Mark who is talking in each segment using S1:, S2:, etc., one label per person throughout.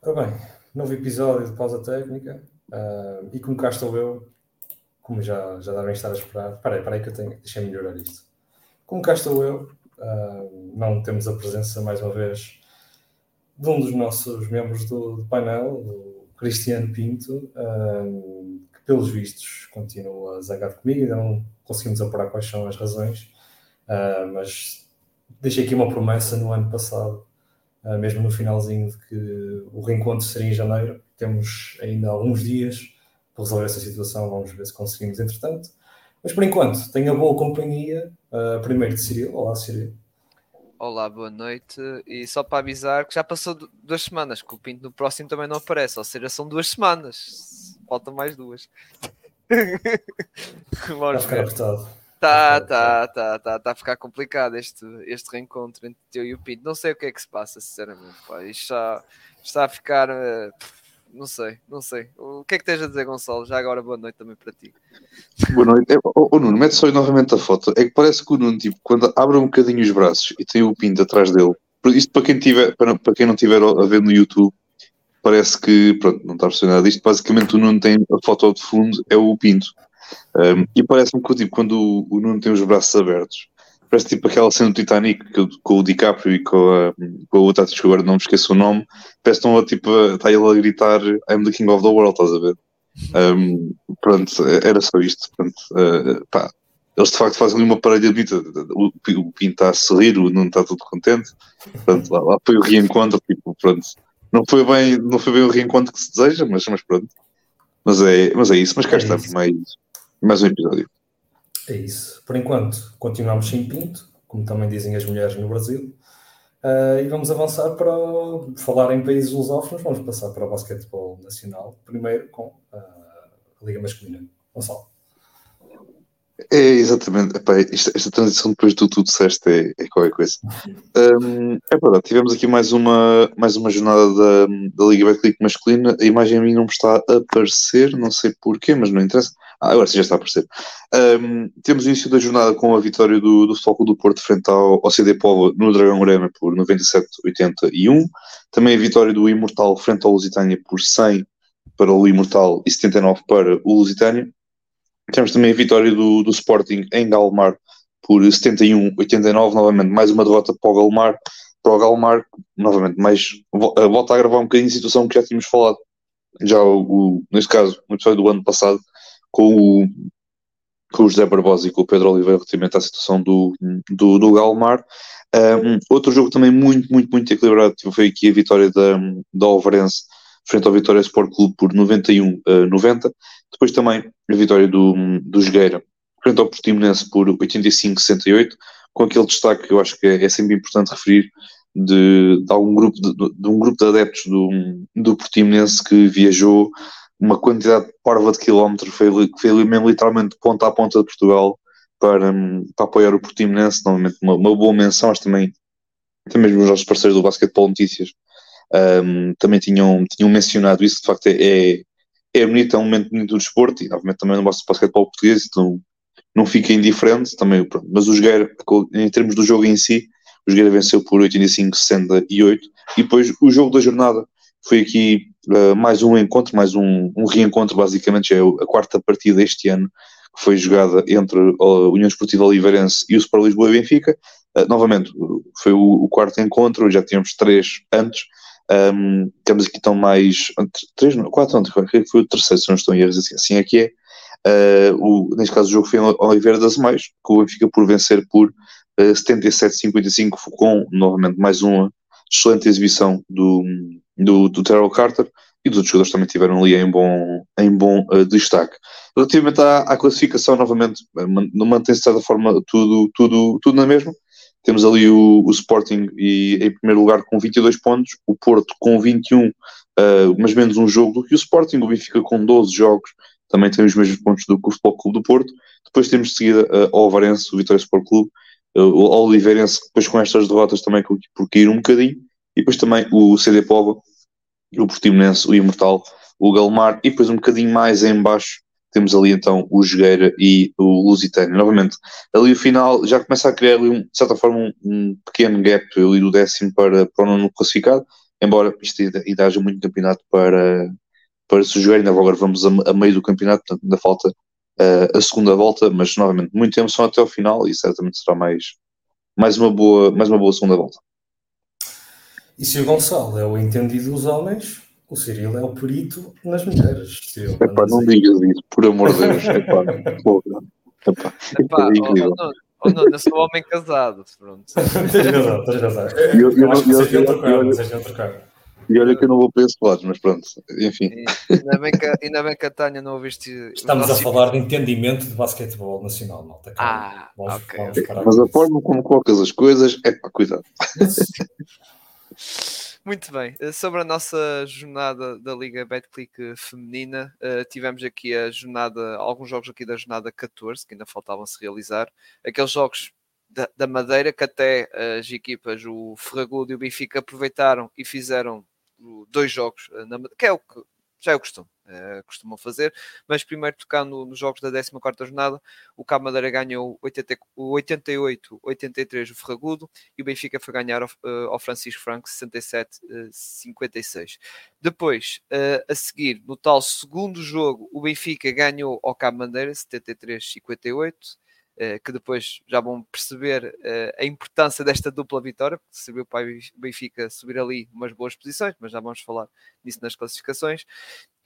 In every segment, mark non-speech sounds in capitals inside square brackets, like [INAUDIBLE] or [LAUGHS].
S1: Ora bem, novo episódio de Pausa Técnica uh, e como cá estou eu, como já, já devem estar a esperar, peraí, peraí que eu tenho, deixa melhorar isto. Como cá estou eu, uh, não temos a presença mais uma vez de um dos nossos membros do, do painel, o Cristiano Pinto, uh, que pelos vistos continua zangado comigo, ainda não conseguimos apurar quais são as razões, mas deixei aqui uma promessa no ano passado mesmo no finalzinho de que o reencontro seria em janeiro. Temos ainda alguns dias para resolver essa situação, vamos ver se conseguimos entretanto. Mas por enquanto, tenho a boa companhia, uh, primeiro de Cirilo. Olá, Cirilo.
S2: Olá, boa noite. E só para avisar que já passou duas semanas, que o Pinto no próximo também não aparece, ou seja, são duas semanas. Faltam mais duas. [LAUGHS]
S1: Vamos ficar apertado.
S2: Tá, tá, tá, tá, tá a ficar complicado este, este reencontro entre teu e o Pinto. Não sei o que é que se passa, sinceramente. Pá. Isto está, está a ficar. Uh, não sei, não sei. O que é que tens a dizer, Gonçalo? Já agora, boa noite também para ti.
S3: Boa noite. O, o Nuno, mete só novamente a foto. É que parece que o Nuno, tipo, quando abre um bocadinho os braços e tem o Pinto atrás dele, isto para quem, tiver, para, para quem não tiver a ver no YouTube, parece que, pronto, não está a perceber nada disto. Basicamente, o Nuno tem a foto de fundo, é o Pinto. Um, e parece-me que tipo, quando o, o, Nuno tem os braços abertos, parece tipo aquela cena do Titanic com o DiCaprio e com a, com a outra atriz que agora não me esqueço o nome, parece que tipo, está ele a gritar I'm the king of the world, estás a ver? Um, pronto, era só isto. Pronto, uh, pá, eles de facto fazem ali uma parelha bonita. O, o Pinto está a sorrir, o Nuno está tudo contente. Pronto, lá, lá foi o reencontro. Tipo, pronto, não foi, bem, não foi bem o reencontro que se deseja, mas, mas pronto. Mas é, mas é isso. Mas cá é estamos, mais, mais um episódio.
S1: É isso. Por enquanto, continuamos sem pinto, como também dizem as mulheres no Brasil. Uh, e vamos avançar para falar em países lusófonos. Vamos passar para o basquetebol nacional, primeiro com uh, a Liga Masculina. Gonçalo.
S3: É, exatamente. Epá, esta, esta, transição depois do tudo disseste é, é qualquer coisa. [LAUGHS] Um, é verdade, tivemos aqui mais uma, mais uma jornada da, da Liga Betclic masculina. A imagem a mim não me está a aparecer, não sei porquê, mas não interessa. Ah, agora sim já está a aparecer. Um, temos o início da jornada com a vitória do, do do Porto frente ao, ao CD Povo no Dragão Arena por 97-81. Também a vitória do Imortal frente ao Lusitânia por 100 para o Imortal e 79 para o Lusitânia. Temos também a vitória do, do Sporting em Galmar por 71-89, novamente mais uma derrota para o Galmar, para o Galmar, novamente, mais volta a gravar um bocadinho a situação que já tínhamos falado, já o, neste caso, no episódio do ano passado, com o, com o José Barbosa e com o Pedro Oliveira relativamente à situação do, do, do Galmar. Um, outro jogo também muito, muito, muito equilibrado foi aqui a vitória da, da Alvarense frente ao Vitória Sport Clube por 91 a 90. Depois também a vitória do, do Jogueira frente ao Portimonense por 85-68, com aquele destaque que eu acho que é, é sempre importante referir de, de algum grupo de, de, um grupo de adeptos do, do Portimonense que viajou uma quantidade parva de quilómetros, foi, foi mesmo literalmente ponta a ponta de Portugal para, para apoiar o Portimonense, novamente uma, uma boa menção, mas também, também os nossos parceiros do Basquetebol Notícias um, também tinham, tinham mencionado isso, de facto é, é, é bonito, é um momento bonito do desporto e obviamente também no nosso basquetebol português, então não fica indiferente também, pronto. mas o Jogueira, em termos do jogo em si, o Jogueira venceu por 85-68 e depois o jogo da jornada foi aqui uh, mais um encontro, mais um, um reencontro, basicamente é a quarta partida este ano que foi jogada entre a União Esportiva Oliveirense e o Sport Lisboa e Benfica. Uh, novamente, foi o, o, quarto encontro, já tínhamos três antes, um, temos aqui então mais três, quatro, não, foi o terceiro, se não estou em erros, assim, assim é que é. Uh, o, neste caso o jogo foi em Oliveira das Meias, que o Benfica por vencer por uh, 77-55 com novamente mais uma excelente exibição do, do, do Terrell Carter e dos outros jogadores também tiveram ali em bom, em bom uh, destaque. Relativamente à, à classificação, novamente, não mantém-se de certa forma tudo, tudo, tudo na mesma. Temos ali o, o, Sporting e, em primeiro lugar com 22 pontos, o Porto com 21, uh, eh, mas menos um jogo do que o Sporting, o Benfica com 12 jogos, também tem os mesmos pontos do que o Futebol Clube do Porto. Depois temos de seguida uh, o Alvarense, o Vitória Sport Clube, uh, o Oliveirense, depois com estas derrotas também por cair um bocadinho, e depois também o CD Pova, o Portimonense, o Imortal, o Galmar, e depois um bocadinho mais em baixo temos ali então o Jogueira e o Lusitânia. Novamente, ali o final já começa a criar ali, de certa forma, um, um, pequeno gap ali do décimo para, para o nono classificado. embora isto ainda haja muito campeonato para, para se jogar, ainda agora vamos a, a meio do campeonato, portanto ainda falta uh, a segunda volta, mas novamente muito tempo só até ao final e certamente será mais, mais, uma, boa, mais uma boa segunda volta.
S1: E se o Gonçalo é o entendido dos homens, o Cirilo é o perito nas mulheres.
S3: Epá, não digas isso, por amor de Deus. Epá, porra.
S2: Epá, Epá, é oh, não, eu sou homem casado. Pronto. [LAUGHS]
S1: tens razão, tens razão. Eu, eu, eu acho que vocês deviam trocar, vocês deviam trocar.
S3: E olha que eu não vou para esse lado, mas pronto, enfim.
S2: ainda, bem que, ainda bem que a Tânia não ouviste.
S1: Estamos a falar de entendimento de basquetebol nacional, malta.
S2: Ah, vamos, ok. Vamos
S3: mas a forma como colocas as coisas é para cuidado. [LAUGHS]
S2: Muito bem, eh, sobre a nossa jornada da Liga Betclic feminina, uh, tivemos aqui a jornada, alguns jogos aqui da jornada 14 que ainda faltavam se realizar. Aqueles jogos da, da Madeira que até as equipas, o Ferragudo e o Benfica, aproveitaram e fizeram dois jogos, eh, na, que é o que já é o costume, uh, costumam fazer, mas primeiro tocando nos jogos da 14 jornada, o Cabo Madeira ganhou 88-83 o Ferragudo e o Benfica foi ganhar ao, uh, ao Francisco Franco 67-56. Depois, uh, a seguir, no tal segundo jogo, o Benfica ganhou ao Cabo Madeira 73-58 eh, que depois já vão perceber eh, a importância desta dupla vitória, porque serviu para o Benfica subir ali umas boas posições, mas já vamos falar nisso nas classificações.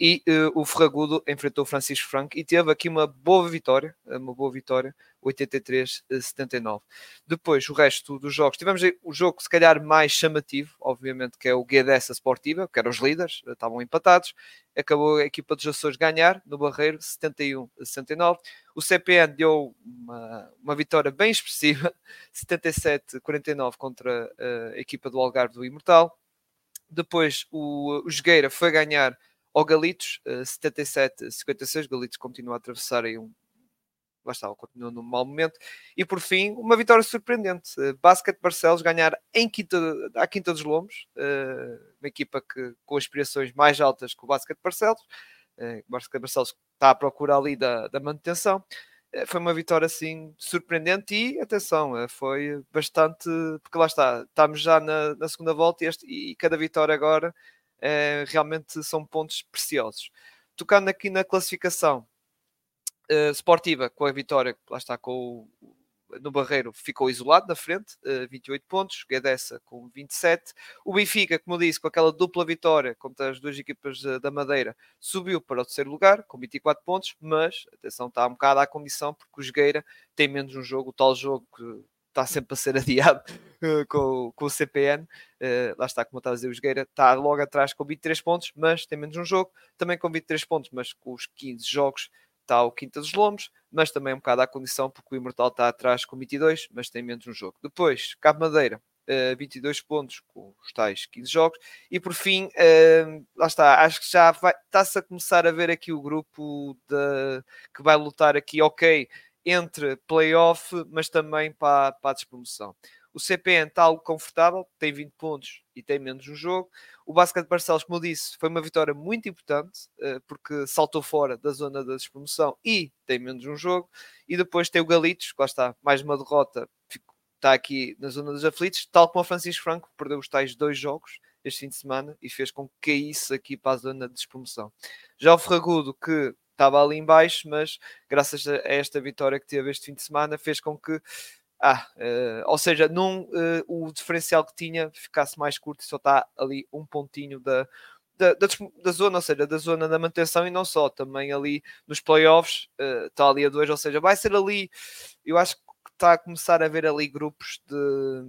S2: E uh, o Ferragudo enfrentou o Francisco Franco e teve aqui uma boa vitória, uma boa vitória, 83-79. Depois, o resto dos jogos, tivemos o jogo se calhar mais chamativo, obviamente, que é o Guedessa Sportiva, que eram os líderes, estavam empatados, acabou a equipa dos Açores ganhar no Barreiro 71 69. O CPN deu uma, uma vitória bem expressiva, [LAUGHS] 77-49 contra a equipa do Algarve do Imortal. Depois o, o Jogueira foi ganhar ao Galitos, 77-56. Galitos continua a atravessar aí um. Lá está, continua num mau momento. E por fim, uma vitória surpreendente. Uh, Basket Barcelos ganhar em Quinta, à Quinta dos Lombos, uh, uma equipa que, com aspirações mais altas que o Basket Barcelos. Basket Barcelos está à procura ali da, da manutenção. Foi uma vitória assim surpreendente e atenção, foi bastante porque lá está, estamos já na, na segunda volta e, este, e cada vitória agora realmente são pontos preciosos. Tocando aqui na classificação esportiva com a vitória, lá está com o no Barreiro ficou isolado na frente, uh, eh, 28 pontos, Guedessa com 27. O Benfica, como disse, com aquela dupla vitória contra as duas equipas da Madeira, subiu para o terceiro lugar com 24 pontos, mas atenção, está um bocado à condição, porque o Jogueira tem menos um jogo, o tal jogo que está sempre a ser [LAUGHS] adiado uh, com, com o CPN. Uh, lá está, como eu estava a dizer, o Jogueira está logo atrás com 23 pontos, mas tem menos um jogo. Também com 23 pontos, mas com os 15 jogos está o Quinta dos Lombos, mas também um bocado à condição, porque o Imortal está atrás com 22, mas tem menos um jogo. Depois, Cabo Madeira, uh, 22 pontos com os tais 15 jogos. E por fim, uh, lá está, acho que já está-se a começar a ver aqui o grupo de, que vai lutar aqui, ok, entre playoff, mas também para, para a despromoção. O CPN está algo confortável, tem 20 pontos e tem menos um jogo. O Basket de Barcelos, como eu disse, foi uma vitória muito importante, eh, porque saltou fora da zona da despromoção e tem menos um jogo. E depois tem o Galitos, que lá está, mais uma derrota, está aqui na zona dos aflitos, tal como o Francisco Franco, perdeu os tais dois jogos este fim de semana e fez com que caísse aqui para a zona de despromoção. Já o Ferragudo, que estava ali em baixo, mas graças a esta vitória que teve este fim de semana, fez com que ah, uh, ou seja, num, uh, o diferencial que tinha ficasse mais curto e só está ali um pontinho da, da, da, da, zona, ou seja, da zona da manutenção e não só, também ali nos playoffs uh, está ali a dois, ou seja, vai ser ali, eu acho que está a começar a haver ali grupos de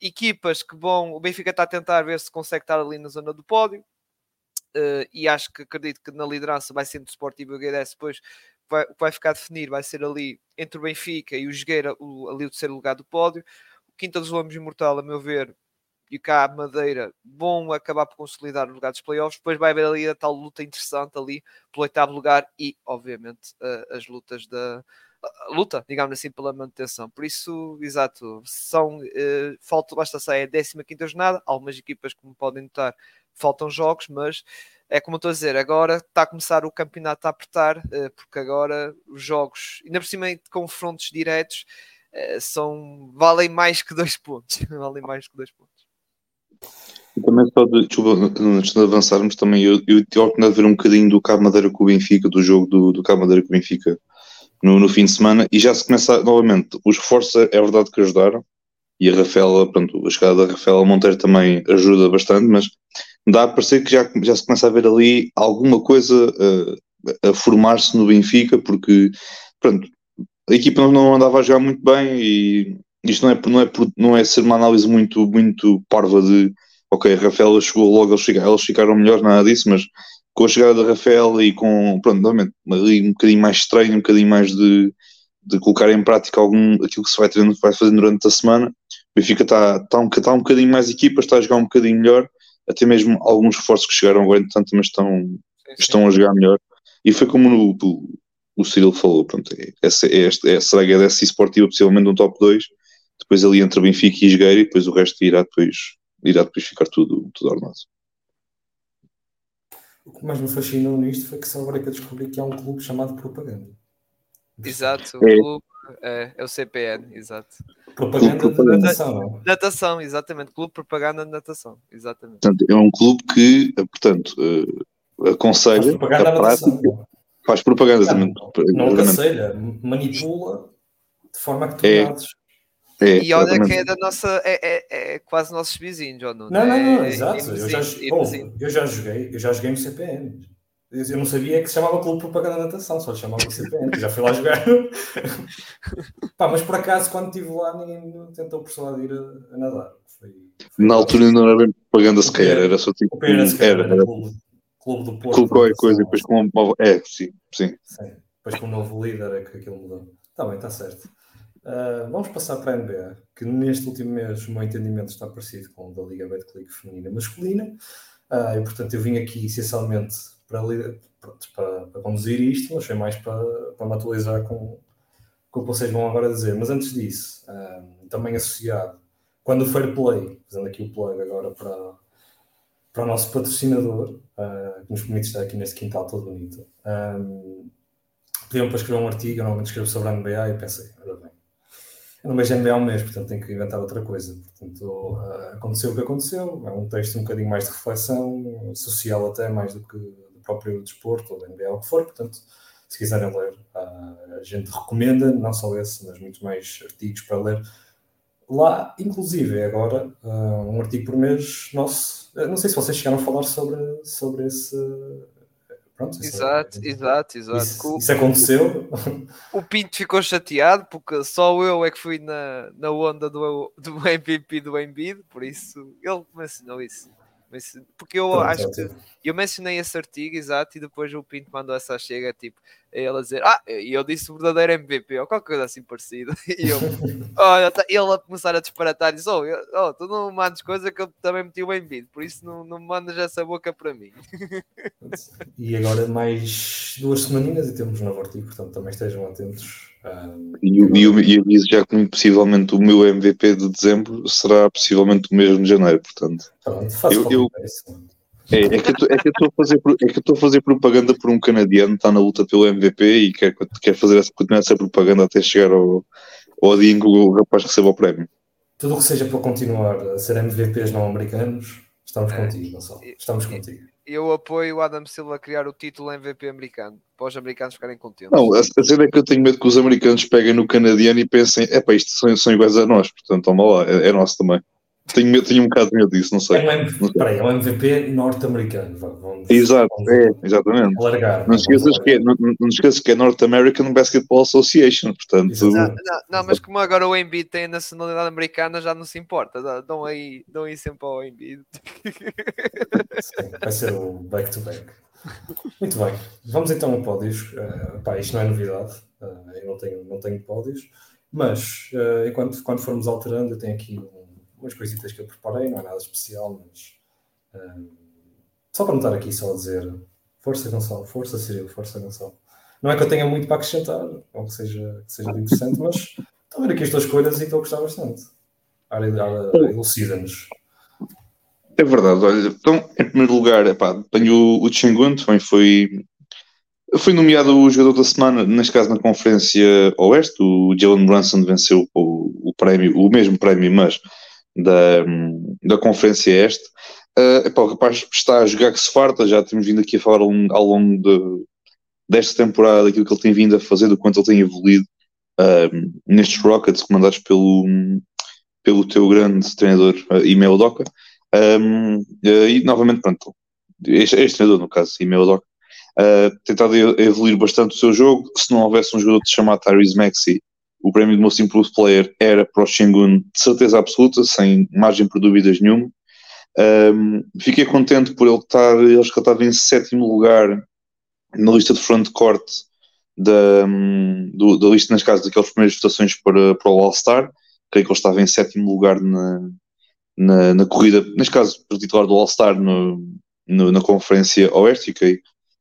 S2: equipas que vão, o Benfica está a tentar ver se consegue estar ali na zona do pódio, Uh, e acho que acredito que na liderança vai ser do Sportivo e o Guedes depois vai, o vai ficar a definir vai ser ali entre o Benfica e o Jogueira, o, ali o terceiro lugar do pódio. O Quinta dos Lombos Imortal, a meu ver, e cá a Madeira vão acabar por consolidar o lugar dos playoffs. Depois vai haver ali a tal luta interessante ali pelo oitavo lugar e, obviamente, uh, as lutas da luta, digamos assim, pela manutenção. Por isso, exato, são uh, falta, basta sair a 15 jornada. Algumas equipas, como podem notar, faltam jogos, mas é como eu estou a dizer, agora está a começar o campeonato a apertar, eh, porque agora os jogos, ainda por cima de confrontos diretos, eh, são, valem mais que dois pontos. [LAUGHS] valem mais que dois pontos.
S3: E também só de, desculpa, antes de avançarmos, também eu, eu a oportunidade de ver um bocadinho do Cabo Madeira com o Benfica, do jogo do, do Cabo Madeira com o Benfica no, no fim de semana, e já se começa novamente. Os reforços é verdade que ajudaram, e a Rafaela, pronto, a chegada da Rafaela Monteiro também ajuda bastante, mas dá a parecer que já, já se começa a ver ali alguma coisa uh, a formar-se no Benfica, porque pronto, a equipa não andava a jogar muito bem e isto não é, não é, não é ser uma análise muito, muito parva de ok, a Rafaela chegou logo, eles ficaram, eles ficaram melhor, nada disso, mas com a chegada da Rafaela e com, pronto, novamente, um bocadinho mais estranho, um bocadinho mais de, de colocar em prática algum, aquilo que se vai, vai fazendo durante a semana, o Benfica está, está, um, está um bocadinho mais equipa, está a jogar um bocadinho melhor, até mesmo alguns reforços que chegaram agora, entretanto, mas estão, sim, sim. estão a jogar melhor. E foi como no, o, o Cyril falou, pronto, é, é, é, é, será que é dessa esportiva possivelmente um top 2, depois ali entre Benfica e Esgueira e depois o resto irá depois, irá depois ficar tudo, tudo ordenado.
S1: O que mais me fascinou nisto foi que só agora que eu descobri que há um clube chamado Propaganda.
S2: Exato, o é. clube é, é o CPN, exato.
S1: Propaganda, propaganda. de natação.
S2: Natação, exatamente. Clube Propaganda de Natação, exatamente.
S3: Portanto, é um clube que, eh, portanto, uh, aconselha a prática, faz propaganda
S1: também. Não aconselha, manipula de forma que tu é.
S2: É, e olha que é da nossa, é, é, é quase nossos vizinhos, ou
S1: não? Não, não, não, é, exato. eu, já, oh, eu já joguei, eu já joguei no CPN. Eu não sabia que se chamava Clube Propaganda de Natação, só chamava CPN, já fui lá jogar. [LAUGHS] Pá, mas por acaso, quando estive lá, ninguém me tentou persuadir a, a nadar. Foi,
S3: foi Na altura não era bem propaganda sequer, era só tipo.
S1: Era, era, era, clube, clube do Porto. Clube
S3: qualquer coisa, depois com uma. É, sim, sim.
S1: sim. Depois com um novo líder é que aquilo mudou. Está bem, está certo. Uh, vamos passar para a NBA, que neste último mês o meu entendimento está parecido com o da Liga Betclic feminina masculina. Uh, e portanto eu vim aqui essencialmente para, para, para, conduzir isto, mas foi mais para, para me atualizar com, com o que vocês vão agora dizer. Mas antes disso, um, também associado, quando o Fair Play, fazendo aqui o plug agora para, para o nosso patrocinador, uh, que nos permite estar aqui neste quintal todo bonito, um, pediam para escrever um artigo, eu normalmente escrevo sobre a NBA e pensei, ora bem, eu não vejo NBA um mês, portanto tenho que inventar outra coisa. Portanto, uh, aconteceu o que aconteceu, é um texto um bocadinho mais de reflexão, social até, mais do que próprio desporto ou da NBA, o que for. Portanto, se quiserem ler, a gente recomenda, não só esse, mas muitos mais artigos para ler. Lá, inclusive, é agora um artigo por mês nosso. Não sei se vocês chegaram a falar sobre, sobre esse.
S2: Pronto, exato, é, exato, exato.
S1: Isso, isso, aconteceu. [LAUGHS]
S2: O Pinto ficou chateado porque só eu é que fui na, na onda do, do MVP do Embiid, por isso ele mencionou isso. Porque eu Pronto, acho que eu mencionei esse artigo, exato, e depois o Pinto mandou essa chega, tipo, ele a dizer, ah, e eu disse o verdadeiro MVP, ou qualquer coisa assim parecida. [LAUGHS] E eu, olha, tá, ele a começar a disparatar, disse, oh, oh, tu não mandes coisa que eu também meti o bem por isso não, não mandas essa boca para mim.
S1: E agora mais duas semaninhas e temos um novo artigo, portanto também estejam atentos. Um,
S3: e, eu, e eu disse já que possivelmente o meu MVP de dezembro será possivelmente o mesmo de janeiro, portanto.
S1: Pronto, eu, eu,
S3: é, é que eu é estou a fazer é a fazer propaganda por um canadiano está na luta pelo MVP e quer, quer fazer essa, continuar essa propaganda até chegar ao, ao dia em que o rapaz receba o prémio.
S1: Tudo o que seja para continuar a ser MVPs não americanos, estamos é. contigo, Gonçalo. Estamos contigo.
S2: Eu apoio o Adam Silva a criar o título MVP americano, para os americanos ficarem contentes.
S3: Não, a, a cena é que eu tenho medo que os americanos peguem no canadiano e pensem, é pá, isto são, são iguais a nós, portanto, toma lá, é, é nosso também. Tenho, tenho um bocado de medo disso, não sei.
S1: É um, MVP, é um MVP norte-americano.
S3: Exato, é, exatamente. Alargar, não, esqueças que é, não, não esqueças que é North American Basketball Association, portanto.
S2: Não, não, não, mas como agora o Embiid tem a nacionalidade americana, já não se importa. Dão aí, dão aí sempre ao Embiid.
S1: Sim, vai ser o back-to-back. Muito bem, vamos então ao pódios. Uh, pá, isto não é novidade, uh, eu não tenho, não tenho pódios, mas uh, enquanto quando formos alterando, eu tenho aqui um umas coisitas que eu preparei, não é nada especial, mas um, só para não estar aqui só a dizer força Gonçalo, força Cirilo, força Gonçalo. Não é que eu tenha muito para acrescentar, ou que seja, que seja interessante, mas estou a ver aqui as tuas coisas e estou a gostar bastante. A área, elucida-nos.
S3: É verdade, olha, então, em primeiro lugar, epá, tenho o, o Chengun, também foi, foi nomeado o jogador da semana, neste caso na Conferência Oeste, o Jalen Brunson venceu o, o prémio, o mesmo prémio, mas da, da Conferência Este. Uh, epá, o rapaz está a jogar que se farta, já temos vindo aqui a falar ao, ao longo de, desta temporada daquilo que ele tem vindo a fazer, do quanto ele tem evoluído uh, nestes Rockets comandados pelo, pelo teu grande treinador uh, Imeo Doca. Um, uh, e novamente, pronto, este, este treinador, no caso, Imeo Doca, uh, tentado evoluir bastante o seu jogo. Se não houvesse um jogador que se Tyrese Maxey, o prémio de Most Improved Player era para o Shengun de certeza absoluta, sem margem para dúvidas nenhuma. Um, fiquei contente por ele estar, ele estava em sétimo lugar na lista de frontcourt da, do, da lista, nas casas, daquelas primeiras votações para, para o All-Star. Creio que ele estava em sétimo lugar na, na, na corrida, neste caso, para titular do All-Star no, no, na Conferência Oeste. Fiquei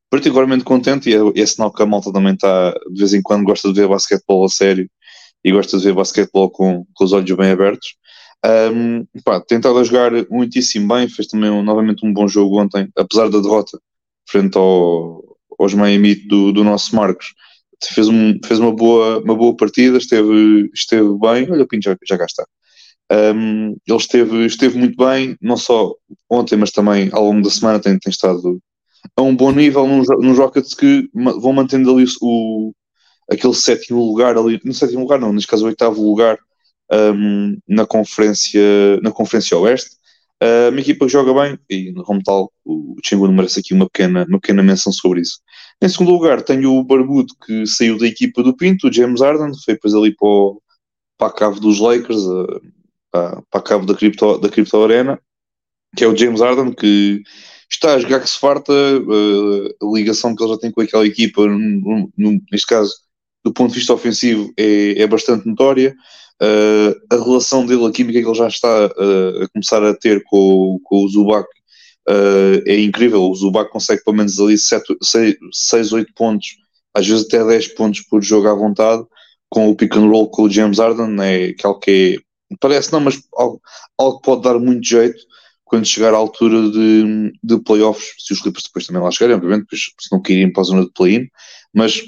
S3: particularmente contente e é, é sinal que a malta também está, de vez em quando, gosta de ver basquetebol a sério e gosta de ver basquetebol com, com os olhos bem abertos. Um, pá, tentado a jogar muitíssimo bem, fez também um, novamente um bom jogo ontem, apesar da derrota frente ao, aos Miami do, do nosso Marcos. Fez, um, fez uma, boa, uma boa partida, esteve, esteve bem. Olha, o Pinto já, já cá está. Um, ele esteve, esteve muito bem, não só ontem, mas também ao longo da semana tem, tem estado a um bom nível nos, nos Rockets que vão mantendo ali o, aquele sétimo lugar ali, no sétimo lugar não, neste caso o oitavo lugar um, na, conferência, na Conferência Oeste. Uh, uma equipa que joga bem e, como tal, o Chengun merece aqui uma pequena, uma pequena menção sobre isso. Em segundo lugar, tenho o Barbudo que saiu da equipa do Pinto, o James Arden, foi depois ali para, o, para a cave dos Lakers, uh, para, para a cave da Crypto, da Crypto Arena, que é o James Arden que está a jogar que se farta, uh, a ligação que ele já tem com aquela equipa, neste caso, do ponto de vista ofensivo, é, é bastante notória. Uh, a relação dele, a química que ele já está uh, a começar a ter com, com o Zubac uh, é incrível. O Zubac consegue pelo menos ali 6, 8 pontos, às vezes até 10 pontos por jogo à vontade, com o pick and roll com o James Harden, é algo que é, parece não, mas algo, algo que pode dar muito jeito quando chegar à altura de, de playoffs, se os Clippers depois também lá chegarem, obviamente, pois, se não querem para a zona de play-in, mas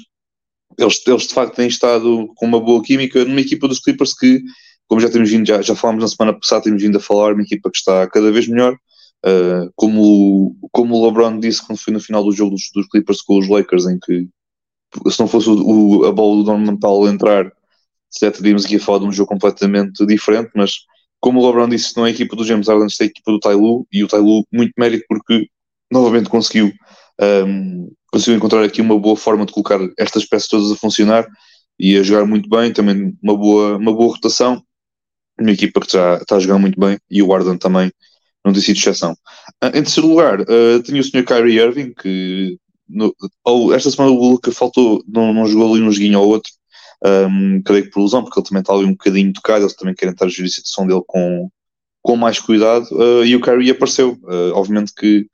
S3: eles, eles de facto têm estado com uma boa química numa equipa dos Clippers que, como já temos vindo, já, já falámos na semana passada, temos vindo a falar, uma equipa que está cada vez melhor. Uh, como, como o LeBron disse quando foi no final do jogo dos, dos Clippers com os Lakers, em que se não fosse o, o, a bola do Norman Powell entrar, já teríamos aqui a falar de um jogo completamente diferente, mas como o LeBron disse, não é a equipa do James Harden, é a equipa do Tailu, e o Tailu muito mérito porque novamente conseguiu um, conseguiu encontrar aqui uma boa forma de colocar estas peças todas a funcionar e a jogar muito bem, também uma boa, uma boa rotação, uma equipa que já está a jogar muito bem e o Arden também não tem sido exceção. Uh, em terceiro lugar, uh, tenho o Sr. Kyrie Irving, que no, ou, esta semana o Luca faltou, não, não jogou ali um joguinho ou outro, um, creio que por ilusão, porque ele também está ali um bocadinho tocado, eles também querem estar a gerir a situação dele com, com mais cuidado, uh, e o Kyrie apareceu. Uh, obviamente que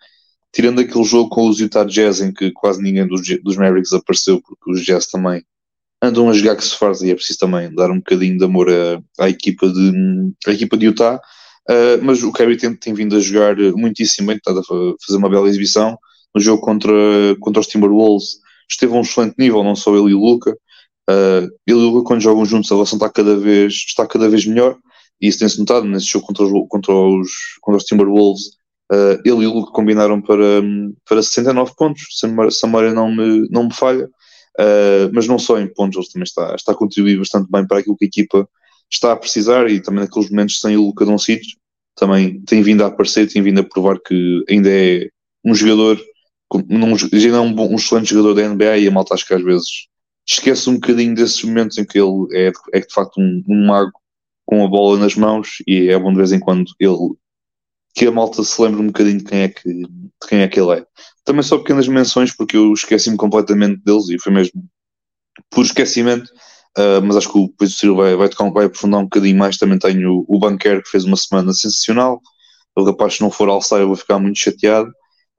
S3: tirando aquele jogo com os Utah Jazz em que quase ninguém dos, dos Mavericks apareceu, porque os Jazz também andam a jogar que se faz e é preciso também dar um bocadinho de amor à, à equipa, de, à equipa de Utah. Uh, mas o Kyrie tem, tem, vindo a jogar muitíssimo bem, está a fazer uma bela exibição. No jogo contra, contra os Timberwolves esteve a um excelente nível, não só ele e o Luca. Uh, ele e o Luca, quando jogam juntos, a relação está cada vez, está cada vez melhor. E isso tem-se notado nesse jogo contra os, contra os, contra os Timberwolves. Uh, ele e o Luke combinaram para, para 69 pontos, se a memória não me, não me falha, uh, mas não só em pontos, ele também está, está a contribuir bastante bem para aquilo que a equipa está a precisar e também naqueles momentos sem o Luca Doncic também tem vindo a aparecer, tem vindo a provar que ainda é um jogador, já é um, bom, um excelente jogador da NBA e a malta acho que às vezes esquece um bocadinho desses momentos em que ele é, é de facto um, um mago com a bola nas mãos e é bom de vez em quando ele que a malta se lembre um bocadinho de quem é que, de quem é, que ele é. Também só pequenas menções, porque eu esqueci-me completamente deles e foi mesmo por esquecimento. Uh, mas acho que o, depois o Ciro vai, vai, tocar, vai aprofundar um bocadinho mais. Também tenho o, o Banquer, que fez uma semana sensacional. O rapaz, se não for All-Star, eu vou ficar muito chateado.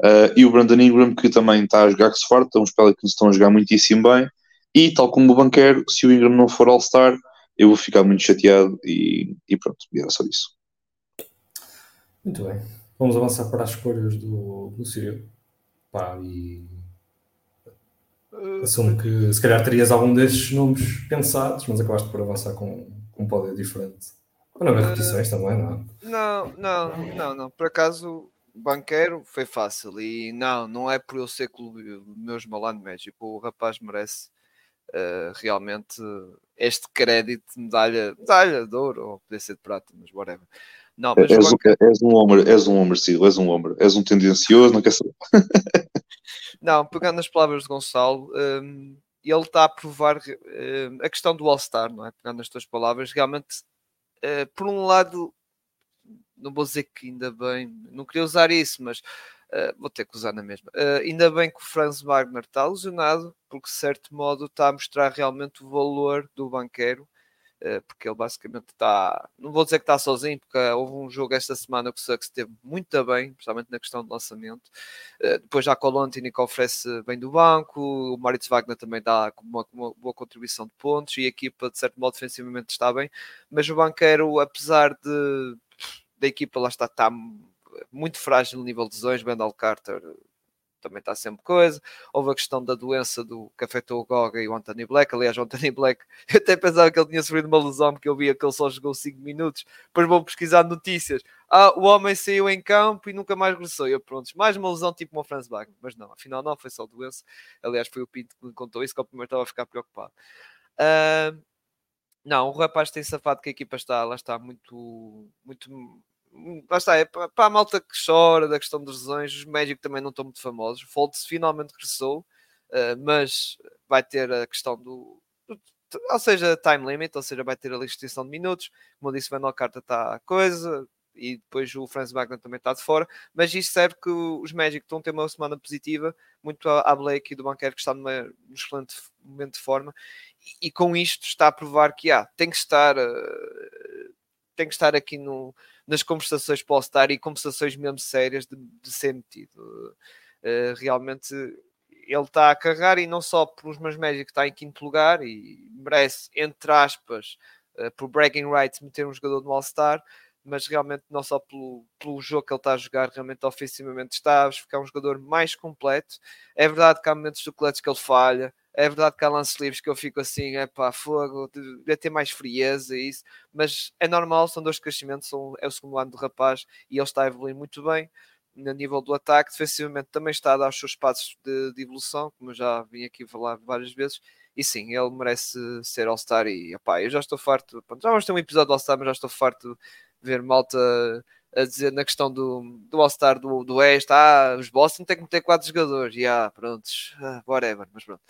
S3: Uh, e o Brandon Ingram, que também está a jogar que se farta. Uns Pelicans estão a jogar muitíssimo bem. E, tal como o Banquer, se o Ingram não for All-Star, eu vou ficar muito chateado. E, e pronto, era só isso.
S1: Muito bem. Vamos avançar para as escolhas do, do Círio. Pá, e assumo que se calhar terias algum desses nomes pensados, mas acabaste por avançar com, com um pódio diferente. Ou não houve repetições também, não?
S2: Não, não, não, não. Por acaso, banqueiro foi fácil. E não, não é por eu ser clube meus Malano México. O rapaz merece uh, realmente este crédito medalha, medalha de ouro, ou poder ser de prata, mas whatever. Não, mas
S3: és, banqueiro... és um homem, és um homem, és um homem, és um tendencioso, não quer saber.
S2: não, pegando as palavras de Gonçalo, um, ele está a provar uh, a questão do All-Star, não é? Pegando as tuas palavras, realmente, uh, por um lado, não vou dizer que ainda bem, não queria usar isso, mas uh, vou ter que usar na mesma. Uh, ainda bem que o Franz Wagner está lesionado, porque de certo modo está a mostrar realmente o valor do banqueiro, porque ele basicamente está, não vou dizer que está sozinho, porque houve um jogo esta semana que o Sucks esteve muito bem, principalmente na questão de lançamento. depois já Colontini que oferece bem do banco, o Moritz Wagner também dá uma, uma boa contribuição de pontos e a equipa de certo modo defensivamente está bem, mas o banqueiro, apesar de da equipa lá está, está muito frágil no nível de lesões. Bendal Carter também está sempre coisa. Houve a questão da doença do que afetou o Goga e o Anthony Black. Aliás, o Anthony Black, [LAUGHS] eu até pensava que ele tinha sofrido uma lesão, porque eu via que ele só jogou 5 minutos. Depois vou pesquisar notícias. Ah, o homem saiu em campo e nunca mais regressou. Eu, pronto, mais uma lesão tipo uma Franz Wagner. Mas não, afinal não, foi só doença. Aliás, foi o Pinto que me contou isso, que eu primeiro estava a ficar preocupado. Uh, não, o rapaz tem safado que a equipa está, lá está muito, muito está, é para, a malta que chora da questão das lesões, os médicos também não estão muito famosos. O Foltz finalmente regressou, uh, mas vai ter a questão do, do, ou seja, time limit, ou seja, vai ter a restrição de minutos. Como eu disse, Vandal Carta está a coisa, e depois o Franz Wagner também está de fora, mas isto serve que os médicos estão a ter uma semana positiva, muito à Blake e do banqueiro que está numa, num excelente momento de forma, e, e, com isto está a provar que há, ah, tem que estar, uh, tem que estar aqui no, nas conversações All-Star e conversações mesmo sérias de, de ser metido. Uh, realmente ele está a carregar e não só pelos meus médicos que está em quinto lugar e merece, entre aspas, uh, por bragging rights, meter um jogador no All-Star, mas realmente não só pelo, pelo jogo que ele está a jogar, realmente ofensivamente está a ficar um jogador mais completo. É verdade que há momentos do clutch que ele falha, é verdade que há lances livres que eu fico assim, é pá, fogo, devia ter mais frieza e isso, mas é normal, são dois crescimentos, são, é o segundo ano do rapaz e ele está a evoluir muito bem no nível do ataque, defensivamente também está a dar os seus passos de, de evolução, como eu já vim aqui falar várias vezes, e sim, ele merece ser All-Star e opá, eu já estou farto, pronto, já vamos ter um episódio All-Star, mas já estou farto de ver malta a dizer na questão do, do All-Star do, do Oeste, ah, os Boston têm que meter quatro jogadores, e ah, prontos, ah, whatever, mas pronto.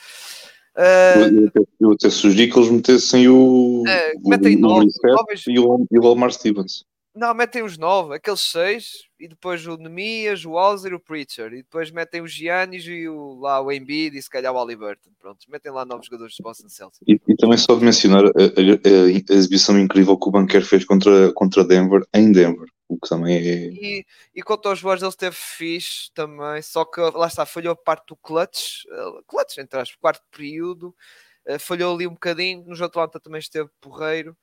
S3: Uh, eu, até, sugeri que eles metessem o, uh,
S2: metem o, nove, o
S3: e o, e o Lamar Stevens.
S2: Não, metem os nove, aqueles seis, e depois o Nemias, o Walzer e o Preacher, e depois metem os Giannis e o, lá o Embiid e se calhar o Aliburton. Pronto, metem lá novos jogadores de Boston Celtics.
S3: E, e, também só de mencionar a, a, a, exibição incrível que o Banquer fez contra, contra Denver, em Denver, o que também é...
S2: E, e quanto aos Warriors, ele esteve fixe também, só que lá está, falhou a parte do clutch, uh, clutch entre aspas, quarto período, uh, falhou ali um bocadinho, no Atlanta também esteve porreiro,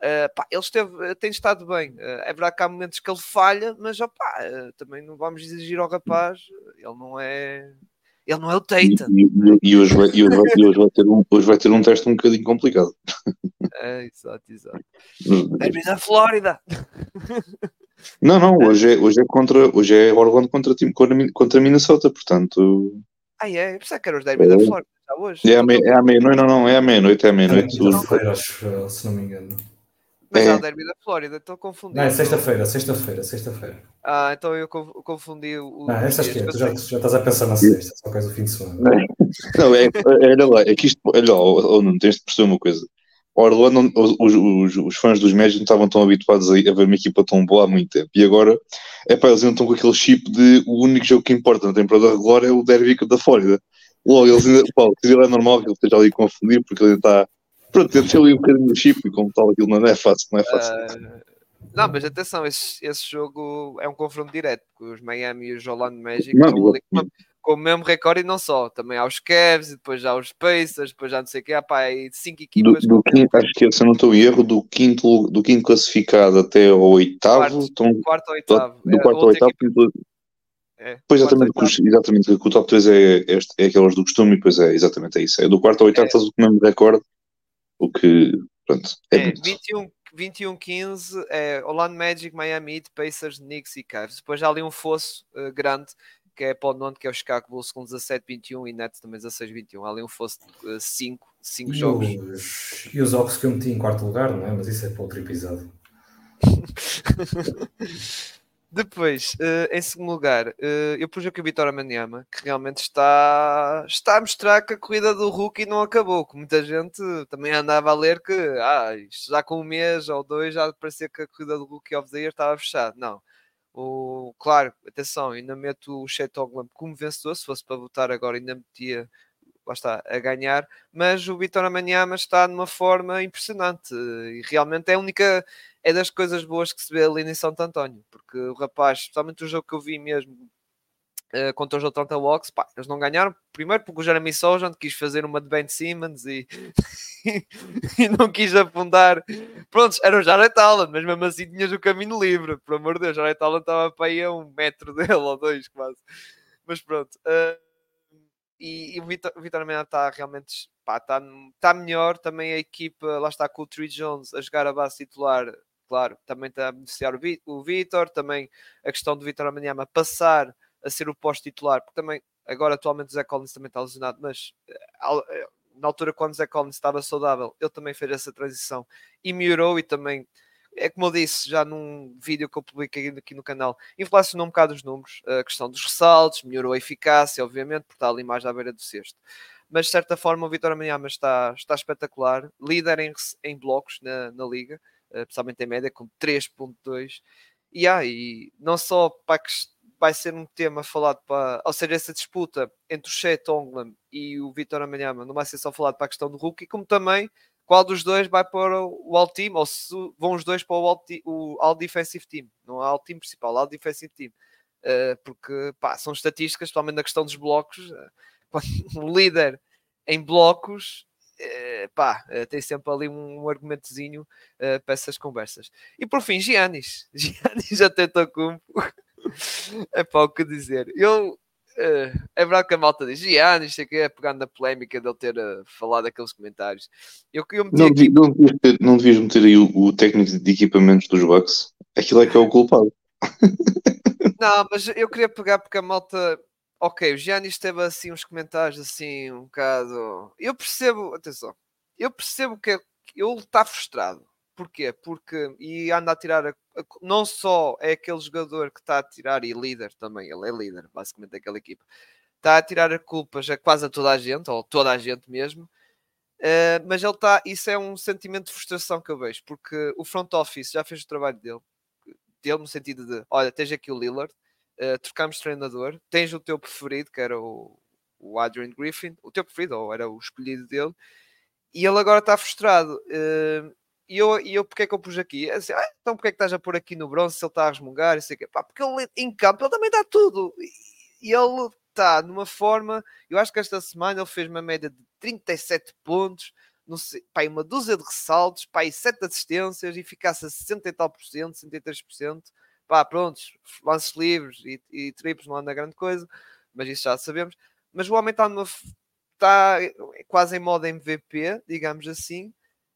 S2: Uh, pá, ele esteve, tem estado bem. Uh, é verdade que há momentos que ele falha, mas opá, uh, também não vamos exigir ao rapaz. Ele não é. Ele não é o Teita.
S3: E, e, e, hoje, vai, e hoje, vai, hoje, vai ter um, hoje vai ter um teste um bocadinho complicado.
S2: É, exato, exato. Derby da Flórida.
S3: Não, não, hoje é, hoje é contra hoje é Orlando contra, contra Minnesota, portanto.
S2: Ah, é? Eu pensava que era os Derby é. da Flórida, já hoje.
S3: É à meia-noite, não, não, é à meia-noite, é à meia-noite.
S1: É, se não me engano.
S2: Mas é, o derby da Flórida, estou confundindo.
S1: Não, é sexta-feira, sexta-feira, sexta-feira.
S2: Ah, então eu confundi o.
S1: Não, esta é, tu já, já estás a pensar na sexta, só coisa do fim de semana.
S3: Não, é, olha lá, é que isto, olha lá, oh, não tens de perceber uma coisa. Orlando, os, os, os, fãs dos Magic não estavam tão habituados a, a, ver uma equipa tão boa há muito tempo. E agora, é pá, eles estão com aquele chip de o único jogo que importa na temporada regular é o derby da Flórida. Logo, eles ainda, pá, ele é normal que ele esteja ali a confundir, porque ele ainda está Pronto, temos ali um bocadinho do chip e como tal aquilo não é fácil, não é fácil. Uh,
S2: não, mas atenção, esse, esse jogo é um confronto direto, porque os Miami e os Orlando Magic não, estão ali com, com, o mesmo recorde e não só, também há os Cavs, depois já os Pacers, depois já não sei o que, há pá, aí cinco equipas.
S3: Do, do quinto, acho que se eu não estou em erro, do quinto, do quinto classificado até ao oitavo,
S2: quarto, estão, quarto ao oitavo.
S3: Do, do é, quarto ao oitavo, equipa... É, pois exatamente, exatamente, o top 3 é, é, é aquelas do costume, e depois é exatamente é isso. É do quarto ao oitavo, é. estás o mesmo recorde, o que, pronto.
S2: É, é 21, 21-15 é Orlando Magic, Miami Heat, Pacers, Knicks e Cavs. Depois já ali um fosso uh, grande que é para o nono, que é o Chicago Bulls com 17-21 e Nets também 16-21. Há ali um fosso de 5 uh, jogos.
S1: Os, e os Ox que eu meti em quarto lugar, não é? Mas isso é para outro episódio. [LAUGHS]
S2: Depois, uh, em segundo lugar, uh, eu pus aqui o Vitória Maniama, que realmente está, está a mostrar que a corrida do Hulk não acabou. Que muita gente também andava a ler que ah, já com um mês ou dois já parecia que a corrida do Hulk of the Year estava fechada. Não. O, claro, atenção, ainda meto o Chet como vencedor. Se fosse para votar agora, ainda metia lá está, a ganhar, mas o Vitória Manhama está numa forma impressionante e realmente é a única, é das coisas boas que se vê ali em Santo António, porque o rapaz, especialmente o jogo que eu vi mesmo uh, contra os Atlanta Walks, pá, eles não ganharam, primeiro porque o Jeremy Sojan quis fazer uma de Ben Simmons e, [LAUGHS] e não quis afundar, pronto, era o Jared Allen, mas mesmo assim tinhas o caminho livre, por amor de Deus, o Jared Allen estava para aí a um metro [LAUGHS] dele ou dois quase, mas pronto... Uh, e, e o Vitor, o Vitor Mena está realmente está, está melhor. Também a equipa, lá está com o Tree Jones a jogar a base titular, claro, também está a beneficiar o Vitor. Também a questão do Vitor Amaniama passar a ser o posto titular, porque também agora atualmente o Zé Collins também está lesionado, mas eh, eh, na altura quando o Zé Collins estava saudável, ele também fez essa transição e melhorou e também é como eu disse já num vídeo que eu publiquei aqui no canal, inflacionou um bocado os números, a questão dos ressaltos, melhorou a eficácia, obviamente, porque está ali mais à beira do sexto. Mas de certa forma o Vitória Manhama está, está espetacular, líder em, em blocos na, na liga, eh, principalmente em média, com 3.2. E, ah, não só para que vai ser um tema falado para. Ou seja, essa disputa entre o Shea Tonglam e o Vitória Manhama não vai ser só falado para a questão do rookie, como também qual dos dois vai para o All Team, ou se vão os dois para o All, o all Defensive Team, não há All Team principal, All Defensive Team, uh, porque pá, são estatísticas, especialmente na questão dos blocos, [LAUGHS] uh, o líder em blocos uh, pá, tem sempre ali um, um argumentozinho para essas conversas. E por fim, Giannis, [LAUGHS] Giannis já tentou cumprir. [LAUGHS] é para o que dizer. Eu Uh, é verdade que a malta diz, Giannis, sei que é pegando na polémica de ele ter uh, falado aqueles comentários. Eu, eu
S3: não, aqui... não, devias ter, não devias meter aí o, o, técnico de equipamentos dos Bucks. Aquilo é que é o culpado.
S2: não, mas eu queria pegar porque a malta. Ok, o Giannis teve assim uns comentários assim um bocado. Eu percebo, atenção, eu percebo que ele está frustrado. Porquê? Porque e anda a tirar a, a, não só é aquele jogador que está a tirar e líder também, ele é líder basicamente daquela equipa, está a tirar a culpa já quase a toda a gente, ou toda a gente mesmo, uh, mas ele está, isso é um sentimento de frustração que eu vejo, porque o front office já fez o trabalho dele, dele no sentido de, olha, tens aqui o Lillard, uh, trocamos treinador, tens o teu preferido, que era o, o Adrian Griffin, o teu preferido, ou era o escolhido dele, e ele agora está frustrado. Uh, e eu, e eu porque é que eu pus aqui? É assim, ah, então porque é que estás a pôr aqui no bronze se ele está a resmungar? E sei que, pá, porque ele em campo ele também dá tudo. E, ele está numa forma. Eu acho que esta semana ele fez uma média de 37 pontos, não sei, pá, uma dúzia de ressaltos, pá, e 7 assistências e ficasse a 60 e tal por cento, 63%. Pá, prontos, lances livres e, e triplos não anda grande coisa, mas isso já sabemos. Mas o homem está numa. Está quase em modo MVP, digamos assim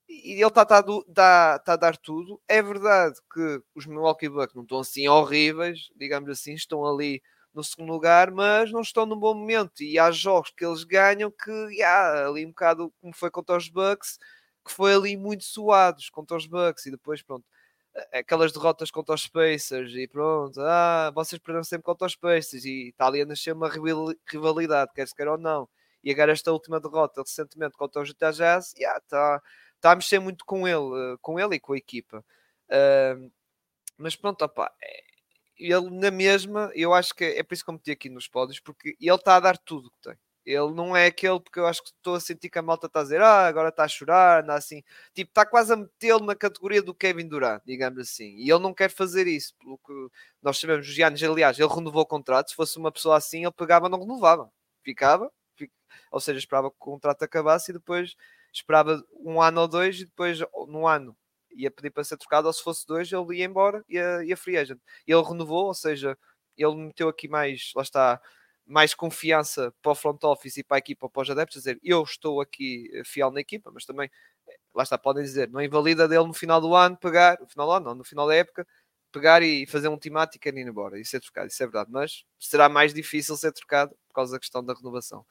S2: e ele está tá, tá, tá a dar tudo. É verdade que os Milwaukee Bucks não estão assim horríveis, digamos assim, estão ali no segundo lugar, mas não estão num bom momento. E há jogos que eles ganham que, ali um bocado como foi contra os Bucks, que foi ali muito suados contra os Bucks. E depois, pronto, aquelas derrotas contra os Pacers e pronto, ah, vocês perderam sempre contra os Pacers e está ali a nascer uma rivalidade, quer se queira ou não. E agora esta última derrota recentemente contra os Utah Jazz, yeah, está está a mexer muito com ele, com ele e com a equipa. Uh, mas pronto, opa, é, ele na mesma, eu acho que é por isso que eu meti aqui nos pódios, porque ele está a dar tudo que tem. Ele não é aquele, porque eu acho que estou a sentir que a malta está a dizer, ah, agora está a chorar, anda assim. Tipo, está quase a metê-lo na categoria do Kevin Durant, digamos assim. E ele não quer fazer isso, pelo que nós sabemos, os Giannis, aliás, ele renovou o contrato. Se fosse uma pessoa assim, ele pegava, não renovava. Ficava, fic... ou seja, esperava que o contrato acabasse e depois esperava um ano ou dois e depois, no ano, ia pedir para ser trocado, ou se fosse dois, ele ia embora e a, e a free agent. Ele renovou, ou seja, ele meteu aqui mais, lá está, mais confiança para o front office e para a equipa, para os adeptos, dizer, eu estou aqui eh, fiel na equipa, mas também lá está, podem dizer, não invalida dele no final do ano pegar, no final do ano, não, no final da época, pegar e fazer um temático e ir embora e ser trocado, isso é verdade, mas será mais difícil ser trocado por causa da questão da renovação.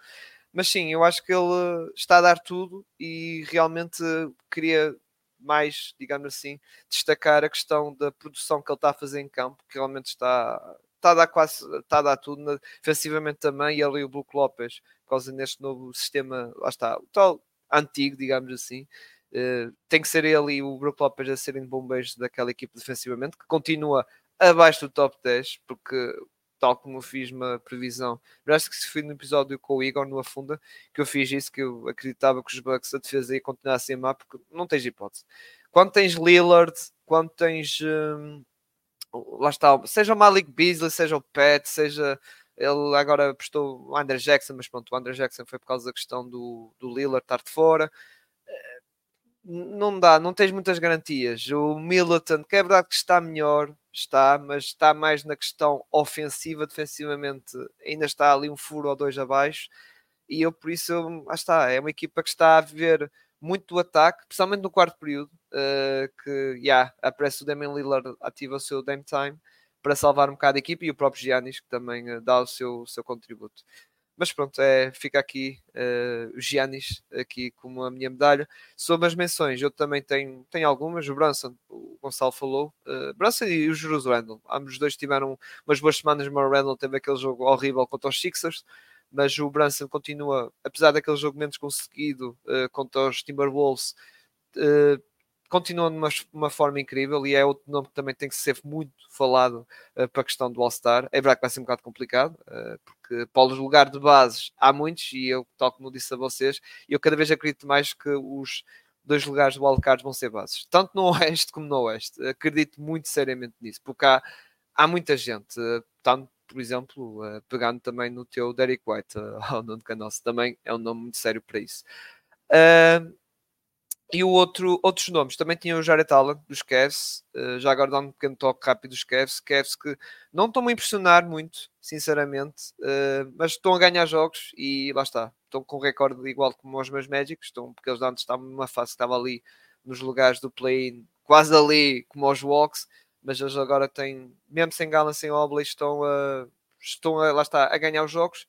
S2: Mas sim, eu acho que ele está a dar tudo e realmente queria mais, digamos assim, destacar a questão da produção que ele está a fazer em campo, que realmente está, está a dar quase, está a dar tudo, defensivamente também, e ali o Brook Lopes, por causa deste novo sistema, lá está, o tal antigo, digamos assim, Uh, tem que ser ele e o Brook Lopes a serem bombeiros daquela equipe defensivamente, que continua abaixo do top 10, porque tal como eu fiz uma previsão, mas acho que se foi no episódio com o Igor no Afunda, que eu fiz isso, que eu acreditava que os Bucks a defesa ia continuar a ser má, porque não tens hipótese. Quando tens Lillard, quando tens hum, lá está, seja o Malik Beasley, seja o Pat, seja ele agora apostou o Andrew Jackson, mas pronto, o Andrew Jackson foi por causa da questão do, do Lillard estar de fora não dá, não tens muitas garantias. O Militant, que é verdade que está melhor, está, mas está mais na questão ofensiva, defensivamente ainda está ali um furo ou dois abaixo. E eu, por isso, ah, está, é uma equipa que está a ver muito do ataque, principalmente no quarto período, uh, que, yeah, aparece o Damian Lillard, ativa o seu Dame Time para salvar um bocado a equipa e o próprio Giannis, que também uh, dá o seu, seu contributo. Mas pronto, é, fica aqui uh, o Giannis aqui como a minha medalha. Sobre as menções, eu também tenho, tenho algumas. O Brunson, o Gonçalo falou. Uh, e o Jurus Randall. Ambos dois tiveram umas boas semanas, mas o Randall teve aquele jogo horrível contra os Sixers. Mas o Brunson continua, apesar daquele jogo menos conseguido uh, contra os Timberwolves, uh, continua numa uma forma incrível e é outro nome que também tem que ser muito falado uh, para a questão do All-Star. É verdade que vai ser um bocado complicado, uh, porque para os lugares de bases há muitos e eu, tal como disse a vocês, eu cada vez acredito mais que os dois lugares do wildcard vão ser bases, tanto no [LAUGHS] Oeste como no Oeste. Acredito muito seriamente nisso, porque há, há muita gente, tanto por exemplo, pegando também no teu Derek White, [LAUGHS] ao Nuno Canosso, também é um nome muito sério para isso. Uh, e o outro, outros nomes, também tinha o Jared Allen dos Cavs, uh, já agora dando um pequeno toque rápido dos Cavs, Cavs que não estão a impressionar muito, sinceramente, mas estão a ganhar jogos e lá está, estão com um recorde igual como os meus Magics, estão, porque eles antes estavam numa fase que estava ali nos lugares do play-in, quase ali como os Walks, mas eles agora têm, mesmo sem Gala, sem Obley, estão a, estão a, lá está, a ganhar os jogos,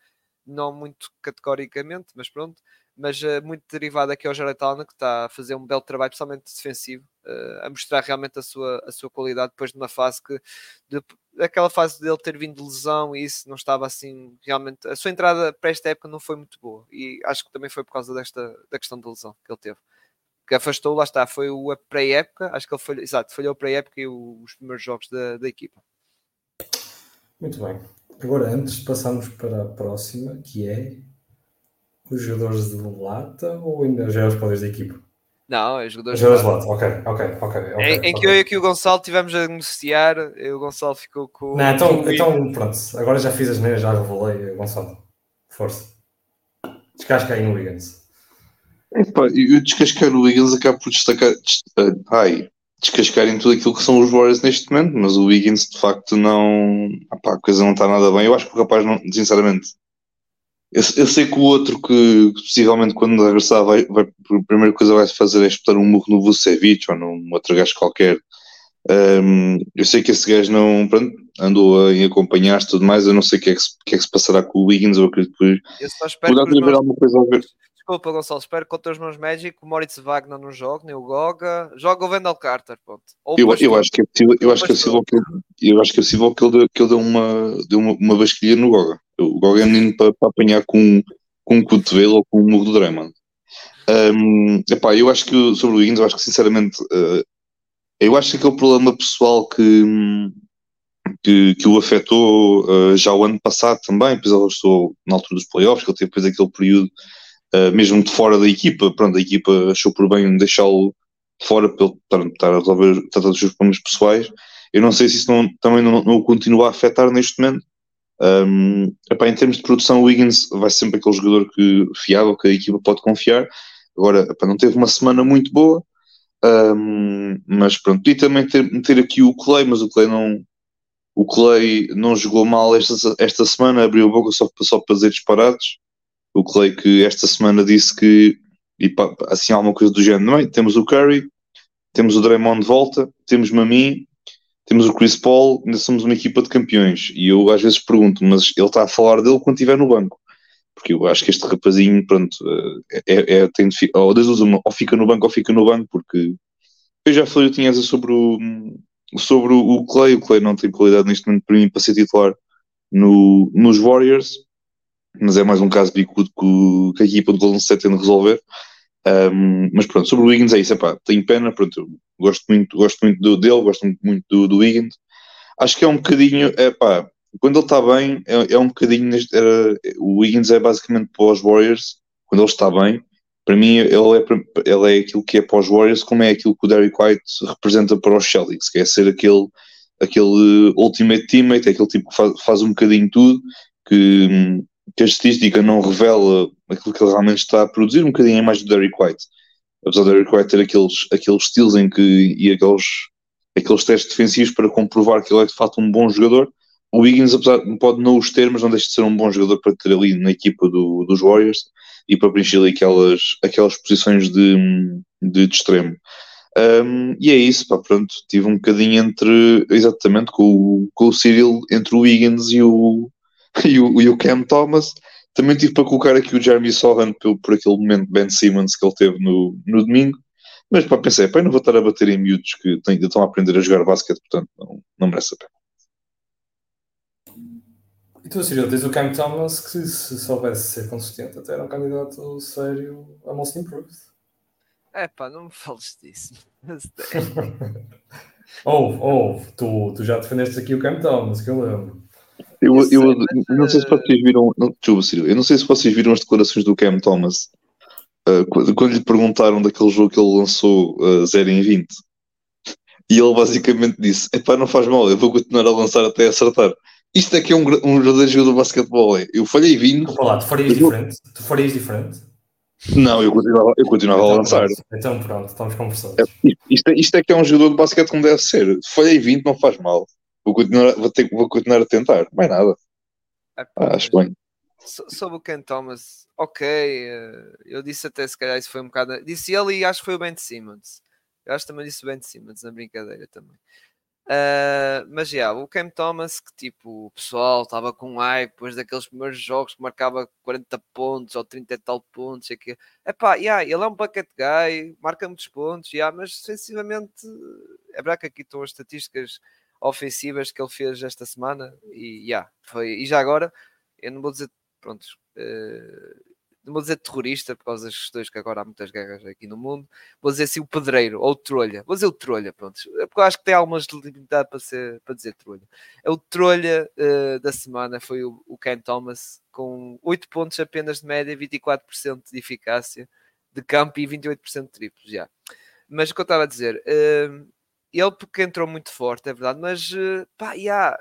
S2: não muito categoricamente, mas pronto. Mas uh, muito derivado aqui ao Jared Allen, que está a fazer um belo trabalho, principalmente defensivo, uh, a mostrar realmente a sua, a sua qualidade depois de uma fase que, de, aquela fase dele ter vindo de lesão e isso não estava assim, realmente, a sua entrada para esta época não foi muito boa. E acho que também foi por causa desta, da questão da lesão que ele teve. Que afastou, lá está, foi o pré-época, acho que ele foi, exato, falhou a pré-época e o, os primeiros jogos da, da equipa.
S1: Muito bem. Agora, antes de passarmos para a próxima, que é os jogadores de lata ou ainda já os poderes da equipa?
S2: Não, é jogadores,
S1: jogadores de lata. Ok, ok, ok. okay
S2: em, em
S1: okay.
S2: que eu e aqui o Gonçalo tivemos a negociar, e o Gonçalo ficou com.
S1: Não, então, com então pronto, agora já fiz as neiras, já revelei, Gonçalo. Força. Descasca aí no Wiggins.
S3: Epá, eu descascar o Wiggins acaba por destacar. Dest... Ai, descascar em tudo aquilo que são os Warriors neste momento, mas o Wiggins de facto não. Epá, a coisa não está nada bem. Eu acho que o rapaz, não, sinceramente, eu, eu, sei que o outro que, possivelmente quando regressar vai, vai, a primeira coisa que vai fazer é espetar um murro no Vucevic ou num outro gajo qualquer. Um, eu sei que esse gajo não pronto, andou a acompanhar-se tudo mais. Eu não sei o que, é que, se, que é que se passará com o Wiggins. Eu acredito que.
S2: Eu só espero que meus... alguma coisa a ver. Desculpa, Gonçalo, espero que contra os meus Magic o Moritz Wagner não jogue, nem o Goga. Joga o Vendel Carter. Ponto.
S3: eu, eu, acho que é possível, eu acho que é possível que ele, eu acho que é possível que ele que ele deu uma, deu uma, uma basquilha no Goga. O Goga é menino para, para apanhar com, com um cotovelo ou com um murro do Draymond. Um, epá, eu acho que sobre o Wiggins, eu acho que sinceramente, uh, eu acho que aquele problema pessoal que, que, que o afetou uh, já o ano passado também, depois ele estou na altura dos playoffs, que ele teve depois aquele período uh, mesmo de fora da equipa, pronto, a equipa achou por bem deixá-lo fora para estar a resolver tratar dos seus problemas pessoais. Eu não sei se isso não, também não, não o continua a afetar neste momento, um, epá, em termos de produção, o Wiggins vai sempre aquele jogador que, fiável que a equipa pode confiar. Agora, epá, não teve uma semana muito boa, um, mas pronto. E também ter, meter aqui o Clay, mas o Clay não, o Clay não jogou mal esta, esta semana, abriu a boca só, só para fazer disparados. O Clay que esta semana disse que e pá, assim alguma coisa do género. Não é? Temos o Curry, temos o Draymond de volta, temos Mami, temos o Chris Paul, ainda somos uma equipa de campeões. E eu às vezes pergunto, mas ele está a falar dele quando estiver no banco. Porque eu acho que este rapazinho, pronto, eh, é, é, tem de, ou, uma, ou fica no banco ou fica no banco, porque eu já falei, eu tinha essa sobre o, sobre o Clay. O Clay não tem qualidade neste momento para mim para ser titular no, nos Warriors, mas é mais um caso bicudo que, que a equipa do Golden State tem de resolver. Um, mas pronto, sobre o Wiggins é isso, epá, tenho pena, pronto, gosto muito, gosto muito do, dele, gosto muito do, do Wiggins. Acho que é um bocadinho, epá, quando ele está bem, é, é um bocadinho. Era, o Wiggins é basicamente para os Warriors, quando ele está bem. Para mim, ele é, ele é aquilo que é para os Warriors, como é aquilo que o Derrick White representa para os Celtics, que é ser aquele, aquele ultimate teammate, é aquele tipo que faz, faz um bocadinho tudo, que, que a estatística não revela aquilo que ele realmente está a produzir, um bocadinho é mais do Derrick White. Apesar do Derrick White ter aqueles, aqueles estilos em que, e aqueles, aqueles testes defensivos para comprovar que ele é de facto um bom jogador, o Wiggins, apesar pode não os ter, mas não deixa de ser um bom jogador para ter ali na equipa do, dos Warriors e para preencher ali aquelas, aquelas posições de, de, de extremo. Um, e é isso, pá, pronto. Tive um bocadinho entre, exatamente, com com o Cyril, entre o Wiggins e o, [LAUGHS] e o, e o Cam Thomas. Também tive para colocar aqui o Jeremy Sohan por, por aquele momento Ben Simmons que ele teve no, no domingo. Mas pá, pensei, pá, não vou estar a bater em miúdos que ainda estão a aprender a jogar basquete, portanto não, não merece a pena.
S1: E tu, Cyril, o Cam Thomas que se soubesse ser consistente até era um candidato sério a Most Improved.
S2: É pá, não me fales disso.
S1: ou, [LAUGHS] ou, tu, tu já defendeste aqui o Cam Thomas, que eu lembro.
S3: Eu, eu, eu não sei se vocês viram. Não, desculpa, eu não sei se vocês viram as declarações do Cam Thomas uh, quando, quando, lhe perguntaram daquele jogo que ele lançou uh, 0 em 20. E ele basicamente disse: Epá, não faz mal, eu vou continuar a lançar até acertar. Isto é que é um, um verdadeiro jogador de basquetebol. É. Eu falhei vindo.
S1: Falar, tu farias eu... diferente? Tu farias diferente?
S3: Não, eu continuava, eu continuava
S1: então,
S3: a lançar.
S1: Pronto. Então pronto, estamos conversados.
S3: É, isto, é, isto é que é um jogador de basquete como deve ser. Falhei 20, não faz mal. Vou continuar, vou, ter, vou continuar a tentar. Mais nada. É, ah, acho bem.
S2: Sobre o Ken Thomas, ok. Eh, eu disse até se calhar isso foi um bocado. Disse ele e acho que foi o Ben Simmons. Eu acho que também disse o Ben Simmons na brincadeira também. Uh, mas já, yeah, o Cam Thomas, que tipo, o pessoal estava com hype depois daqueles primeiros jogos que marcava 40 pontos ou 30 e tal pontos. É que, epá, yeah, ele é um bucket guy, marca muitos pontos, yeah, mas defensivamente é verdade que aqui estão as estatísticas ofensivas que ele fez esta semana e, yeah, foi, e já agora, eu não vou dizer, pronto, uh, não vou dizer terrorista por causa das questões que agora há muitas guerras aqui no mundo, vou dizer assim o pedreiro ou o trolha, vou dizer o trolha, pronto, é porque eu acho que tem algumas limitadas para, ser, para dizer trolha. É o trolha uh, da semana foi o, o Ken Thomas com 8 pontos apenas de média, 24% de eficácia de campo e 28% de triplos, já. Mas o que eu estava a dizer, uh, ele porque entrou muito forte, é verdade, mas uh, pá, yeah,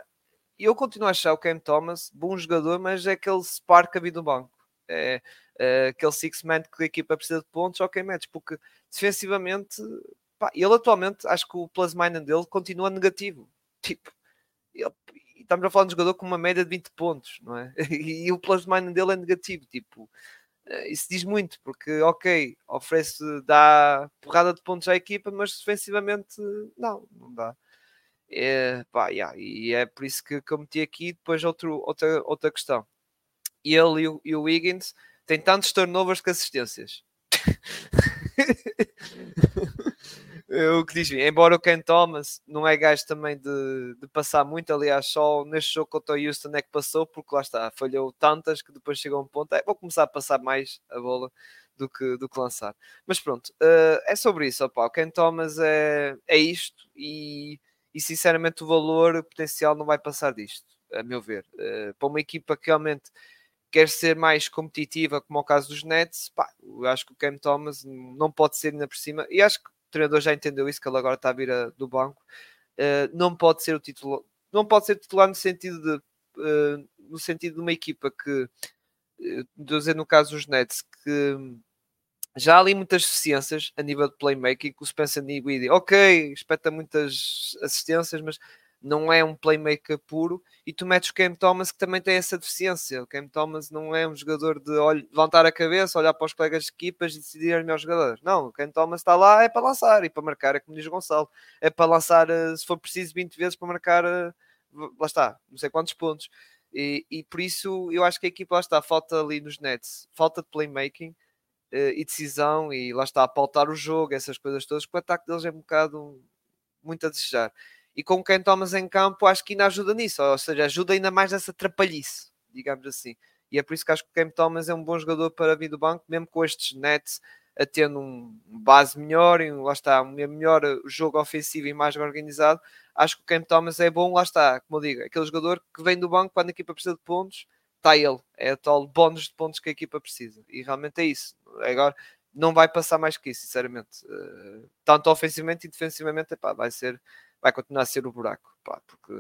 S2: eu continuo a achar o Ken Thomas bom jogador, mas é aquele spark a vir do banco. É, uh, aquele six-man que a equipa precisa de pontos, ok, metes, porque defensivamente, pá, ele atualmente, acho que o plus-minus dele continua negativo. [LAUGHS] Tipo, ele, estamos a falar de um jogador com uma média de 20 pontos, não é? [LAUGHS] E, o plus-minus dele é negativo, tipo, isso diz muito, porque, ok, oferece, dá porrada de pontos à equipa, mas defensivamente, não, não dá. É, pá, yeah, e é por isso que, que eu meti aqui depois outro, outra, outra questão. Ele e o, e o Wiggins tem tantos turnovers que assistências. [LAUGHS] o que diz embora o Ken Thomas não é gajo também de, de, passar muito, aliás, só neste jogo contra o Houston é que passou, porque lá está, falhou tantas que depois chegou a um ponto, é, vou começar a passar mais a bola do que, do que lançar. Mas pronto, uh, é sobre isso, opa, o Ken Thomas é, é isto e, e sinceramente o valor o potencial não vai passar disto, a meu ver. Uh, para uma equipa que realmente quer ser mais competitiva, como é o caso dos Nets, pá, eu acho que o Cam Thomas não pode ser ainda por cima, e acho que treinador já entendeu isso, que ele agora está a vir a, do banco, uh, não pode ser o titular, não pode ser titular no sentido de uh, no sentido de uma equipa que uh, dizer no caso dos Nets que já há ali muitas deficiências a nível de playmaking que o Spencer Dinwiddie, ok, espeta muitas assistências, mas não é um playmaker puro, e tu metes o Cam Thomas que também tem essa deficiência. O Cam Thomas não é um jogador de levantar a cabeça, olhar para os colegas de equipas e decidir o melhor jogador. Não, o Cam Thomas está lá é para lançar e para marcar, é como diz o Gonçalo, é para lançar eh, se for preciso 20 vezes para marcar, eh, lá está, não sei quantos pontos. E, e por isso eu acho que a equipa lá está, falta ali nos nets, falta de playmaking eh, e decisão e lá está a pautar o jogo, essas coisas todas, porque o ataque deles é um bocado muito a desejar. E com quem tomas em campo, acho que ainda ajuda nisso, ou seja, ajuda ainda mais nessa trapalhice, digamos assim. E é por isso que acho que o Cam Thomas é um bom jogador para vir do banco, mesmo com estes nets a tendo um base melhor, e lá está, um melhor jogo ofensivo e mais organizado. Acho que o Cam Thomas é bom, lá está, como eu digo, aquele jogador que vem do banco quando a equipa precisa de pontos, está ele, é o tal bónus de pontos que a equipa precisa. E realmente é isso. Agora, não vai passar mais que isso, sinceramente. Uh, tanto ofensivamente e defensivamente, epá, vai ser vai continuar a ser o buraco. Pá, porque,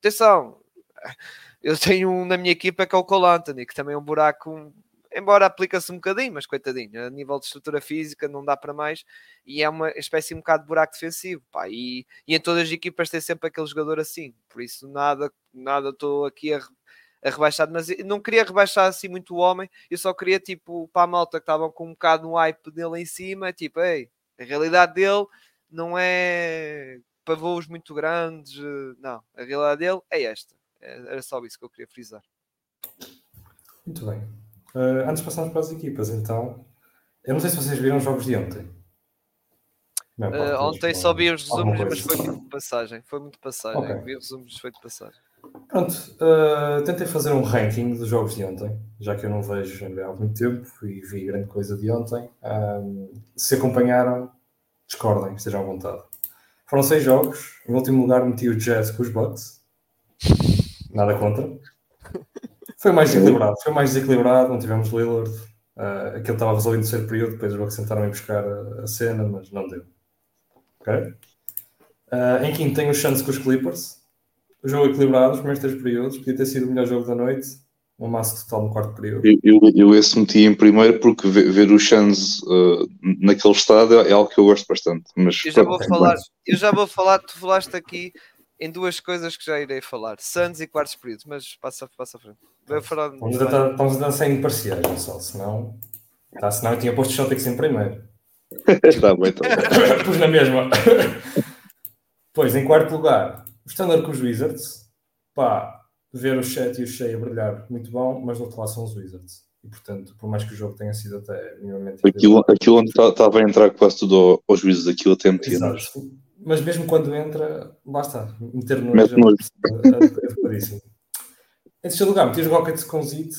S2: atenção, [LAUGHS] eu tenho um na minha equipa que é o Cole Anthony, que também é um buraco, embora aplica-se um bocadinho, mas coitadinho, a nível de estrutura física não dá para mais, e é uma espécie um bocado de buraco defensivo, pá, e, e em todas as equipas tem sempre aquele jogador assim, por isso nada, nada estou aqui a, a rebaixar, mas não queria rebaixar assim muito o homem, eu só queria tipo para a malta que estavam com um bocado no hype dele em cima, tipo, ei, a realidade dele não é para voos muito grandes. Eh, não, a realidade dele é esta. É, era só isso que eu queria frisar.
S1: Muito bem. Uh, antes de passarmos para as equipas, então, eu não sei se vocês viram os jogos de ontem.
S2: Não, uh, ontem só vi os resumos, mas foi muito passagem. Foi muito passagem. Okay. Vi os resumos, foi de passagem.
S1: Pronto, uh, tentei fazer um ranking dos jogos de ontem, já que eu não vejo há algum tempo e vi grande coisa de ontem. se acompanharam, discordem, estejam à vontade. Foram seis jogos. Em último lugar meti o Jazz com os Bucks. Nada contra. Foi mais equilibrado. Foi mais desequilibrado. Não tivemos Lillard. Uh, aquele estava resolvido no terceiro período. Depois os Bucks tentaram ir buscar a, a cena, mas não deu. Ok? Uh, em quinto tem os Suns com os Clippers. O jogo equilibrado, os primeiros três períodos. Podia ter sido o melhor jogo da noite um maço total no quarto período.
S3: Eu, eu, eu esse meti em primeiro porque ver, ver os Suns uh, naquele estado é algo que eu gosto bastante. Mas,
S2: eu, já vou falar, eu já vou falar, tu falaste aqui em duas coisas que já irei falar: Suns e quartos períodos, mas passa, passa a frente.
S1: Falar Vamos a, estamos a dançar em parciais, só, senão, tá, senão eu tinha posto o Celtics em primeiro.
S3: Está [LAUGHS] bem, tá
S1: bem. [LAUGHS] Pus na mesma. [LAUGHS] pois, em quarto lugar, o Standard com os Wizards. Pá, ver o chat e o Shea a brilhar muito bom, mas do outro lado são os Wizards. E portanto, por mais que o jogo tenha sido até minimamente.
S3: Aquilo, aquilo onde estava tá, a entrar quase tudo aos Wizards, aquilo até metia.
S1: Mas mesmo quando entra, lá está, meter no Mete nojo. É, é, em terceiro lugar, meti os Rockets com o Zit.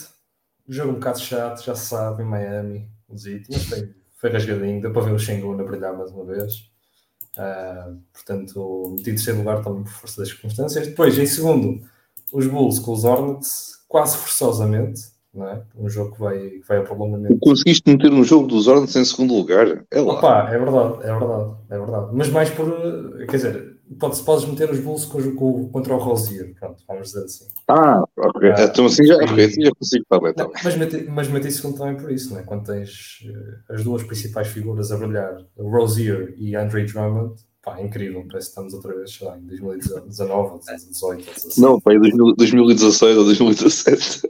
S1: Jogo um bocado chato, já se sabe, em Miami, o Zit, mas foi, foi rasgadinho, deu para ver o Shengun a brilhar mais uma vez. Uh, portanto, meti em terceiro lugar também por força das circunstâncias. Depois, em segundo, os Bulls com os Hornets quase forçosamente, não é? Um jogo que vai, que vai a prolongamento.
S3: Conseguiste meter um jogo dos Hornets em segundo lugar?
S1: É lá. Opa, é verdade, é verdade, é verdade. Mas mais por, quer dizer, podes, podes meter os Bulls com, com, contra o Rosier, pronto, vamos dizer assim.
S3: Ah, ok. Ah, então assim já, okay, assim já consigo estar bem,
S1: tá Mas meti, mas meti segundo também por isso, não é? Quando tens uh, as duas principais figuras a brilhar, Rosier e Andre Drummond, Pá, é incrível, parece que estamos outra vez lá, em 2019, 2018, 2018.
S3: Não, em 2016 ou 2017.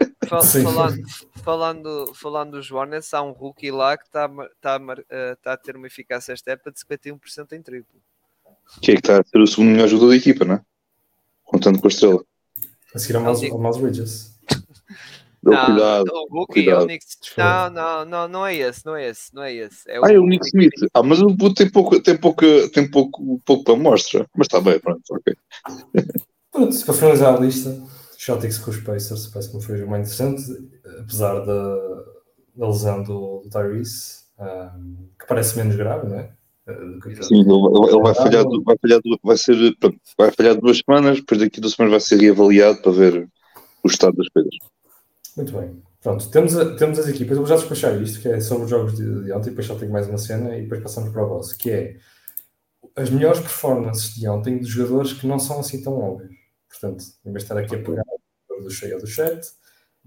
S2: falando, falando, falando dos Hornets, há um rookie lá que está tá, uh, tá a ter uma eficácia esta época de 51% em triplo.
S3: Que é que está a ser o segundo melhor jogador da equipa, não é? Contando com a estrela.
S1: A seguir ao Miles Bridges. [LAUGHS]
S2: Não, cuidado. O Hulk cuidado. é o Nick Não, não, não, não é esse, não é esse, não é esse.
S3: É o ah, é o Nick Smith. Ah, mas o tem pouco, tem pouco, tem pouco, pouco para mostra. Mas está bem, pronto, ok.
S1: Pronto, para finalizar a lista, Celtics com os Pacers parece que foi mais interessante, apesar da, da lesão do, do Tyrese, um, que parece menos grave, não é?
S3: Sim, ele, vai, falhar, vai, falhar, vai, ser, vai falhar duas semanas, depois daqui duas semanas vai ser reavaliado para ver o estado das coisas.
S1: Muito bem. Pronto, temos, a, temos as equipas. Eu vou já despachar isto, que é sobre os jogos de, de ontem, e depois só tenho mais uma cena e depois passamos para o vosso, que é as melhores performances de ontem de jogadores que não são assim tão óbvios. Portanto, em vez de estar aqui a pegar do cheio do chat,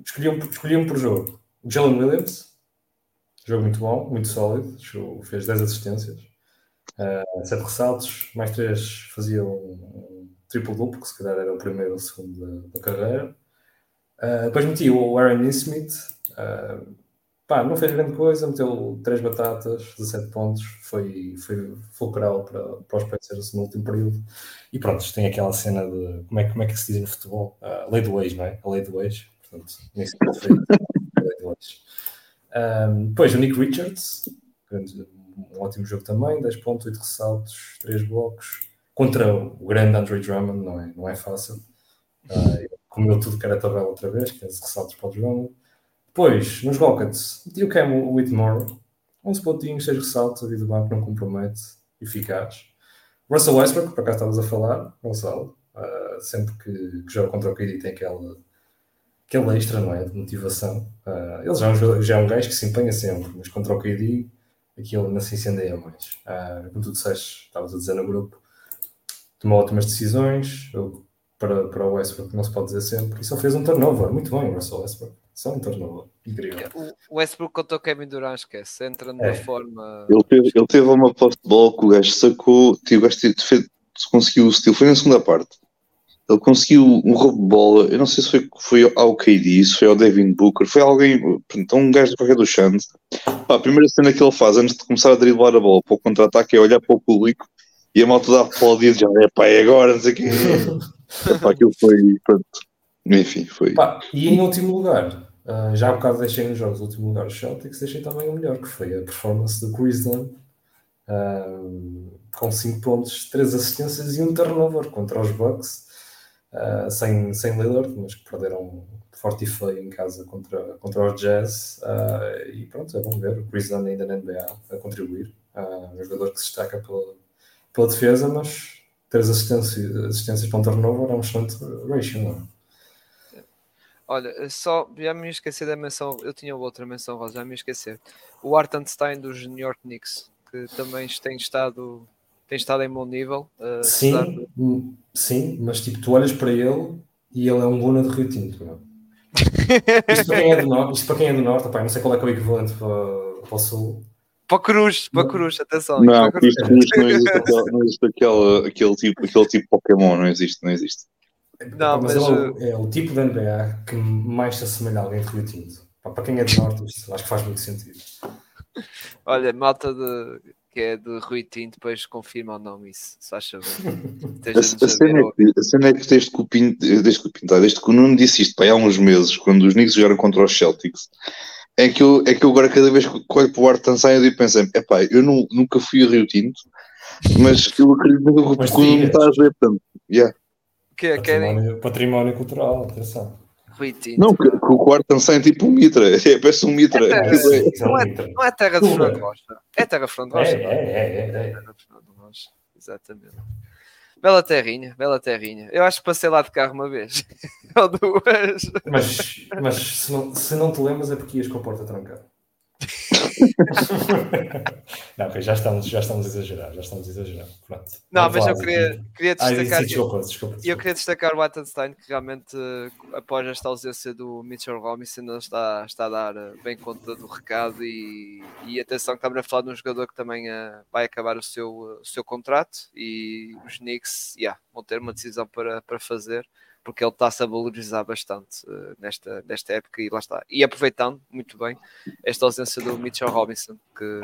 S1: escolhi um, escolhi um por jogo. Jalen Williams, jogo muito bom, muito sólido, fez 10 assistências, uh, 7 ressaltos, mais 3 fazia um, triplo-duplo, que se calhar era o primeiro ou o segundo da, da carreira. Uh, depois meti o Aaron Smith, uh, pá, não fez grande coisa, meteu 3 batatas, 17 pontos, foi, foi fulcral para, para os Pacers no último período. E pronto, tem aquela cena de como é, como é que se diz no futebol? Uh, lei do ex, não é? A lei do ex, portanto, nem pode a lei do ex. Depois o Nick Richards, um ótimo jogo também, 10 pontos, 8 ressaltos, 3 blocos, contra o grande Andre Drummond, não é, não é fácil. Uh, comeu tudo que era tabela outra vez, 15 ressaltos para o Drummond. Depois, nos Rockets, o Cam Whitmore, 11 pontinhos, 6 ressaltos, a vida do banco não compromete, eficaz. Russell Westbrook, para cá estavas a falar, Gonçalo, uh, sempre que, que joga contra o KD tem aquela, aquele extra, não é, de motivação. Uh, ele já é, um, já é um gajo que se empenha sempre, mas contra o KD aquilo ainda se incendeia mais. Uh, como tu disseste, estavas a dizer no grupo, tomou ótimas decisões, eu, para, para o Westbrook não se pode dizer sempre, e só fez um turnover, muito bem o Russell Westbrook. Só um turnover. Incrível.
S2: O Westbrook contra o Kevin Durant, esquece. Entra numa é. forma.
S3: Ele teve, ele teve uma post ball que o gajo sacou. O gajo fez, conseguiu o steal. Foi na segunda parte. Ele conseguiu um roubo de bola. Eu não sei se foi, foi ao KD, se foi ao Devin Booker. Foi alguém. Então, um gajo de qualquer do Chance. A primeira cena que ele faz antes de começar a driblar a bola para o contra-ataque é olhar para o público e a malta dá aplaudir já. É pá, é agora, não sei o quê. [LAUGHS] Aquilo foi. Pronto. Enfim, foi.
S1: Pá, e em último lugar, Uh, já há bocado deixei nos jogos, o último lugar, os Celtics, deixei também o melhor, que foi a performance do Chris Dunn, uh, com 5 pontos, 3 assistências e um turnover contra os Bucks, uh, sem, sem Lillard, mas que perderam forte e feio em casa contra, contra os Jazz. e pronto, é bom ver o Chris Dunn ainda na NBA a contribuir. um jogador que se destaca pela, pela defesa, mas 3 assistências, assistências para um turnover é um excelente ratio, não é?
S2: Olha, só já me esqueci da menção, eu tinha outra menção rosa, já me esquecer. O Artenstein dos New York Knicks, que também tem estado, tem estado em bom nível.
S1: Uh, sim, de... Hum, sim, mas tipo, tu olhas para ele e ele é um Luna de Rio Tinto. Não? [LAUGHS] isto, para quem é do norte, isto para quem é do norte, opa, não sei qual é que é o equivalente para, para o sul.
S2: Para Cruz, para Cruz, atenção.
S3: Não, Cruz, Cruz não existe, [LAUGHS] aquele, não existe aquele, aquele, tipo, aquele tipo Pokémon, não existe, não existe.
S1: Não, mas, mas é, o, é, o, tipo de NBA que mais se assemelha a alguém de Rio Tinto. Para quem é de Norte, acho que faz muito sentido.
S2: Olha, malta de, que é de Rui Tinto, depois confirma ou não isso, se acha [LAUGHS]
S3: a, a, cena é que, a cena é que desde que o Pinto, desde que o, Pinto, desde que o Nuno disse isto há uns meses, quando os Knicks jogaram contra os Celtics, é que eu, é que eu agora cada vez que olho para o Art Tansan eu penso, epá, eu não, nunca fui a Rio Tinto, mas eu acredito que o Nuno está a dizer, portanto, yeah.
S2: Que é,
S1: património, património cultural, atenção.
S3: Não, que, que o quarto não sai tipo um mitra, [LAUGHS] é, parece um mitra. É terra,
S2: é, não, é, não é terra de Fernando Rocha, é terra de Fernando Rocha.
S1: É, é, é, é, é.
S2: Exatamente. Bela terrinha, bela terrinha. Eu acho que passei lá de carro uma vez. [LAUGHS] Ou duas.
S1: Mas, mas se, não, se não te lembras é porque ias com a porta trancada. [LAUGHS] não, já, estamos, já estamos a exagerar, já estamos a exagerar. Pronto.
S2: Não, mas eu queria, queria destacar. Ah, desculpa, desculpa, Eu queria destacar o Attenstein que realmente, após esta ausência do Mitchell Robinson, ainda está, está a dar eh, bem conta do recado e, e atenção que estamos a falar de um jogador que também uh, vai acabar o seu, uh, o seu contrato e os Knicks yeah, vão ter uma decisão para, para fazer porque ele está-se a valorizar bastante uh, nesta, nesta época e lá está. E aproveitando muito bem esta ausência do Mitchell Robinson, que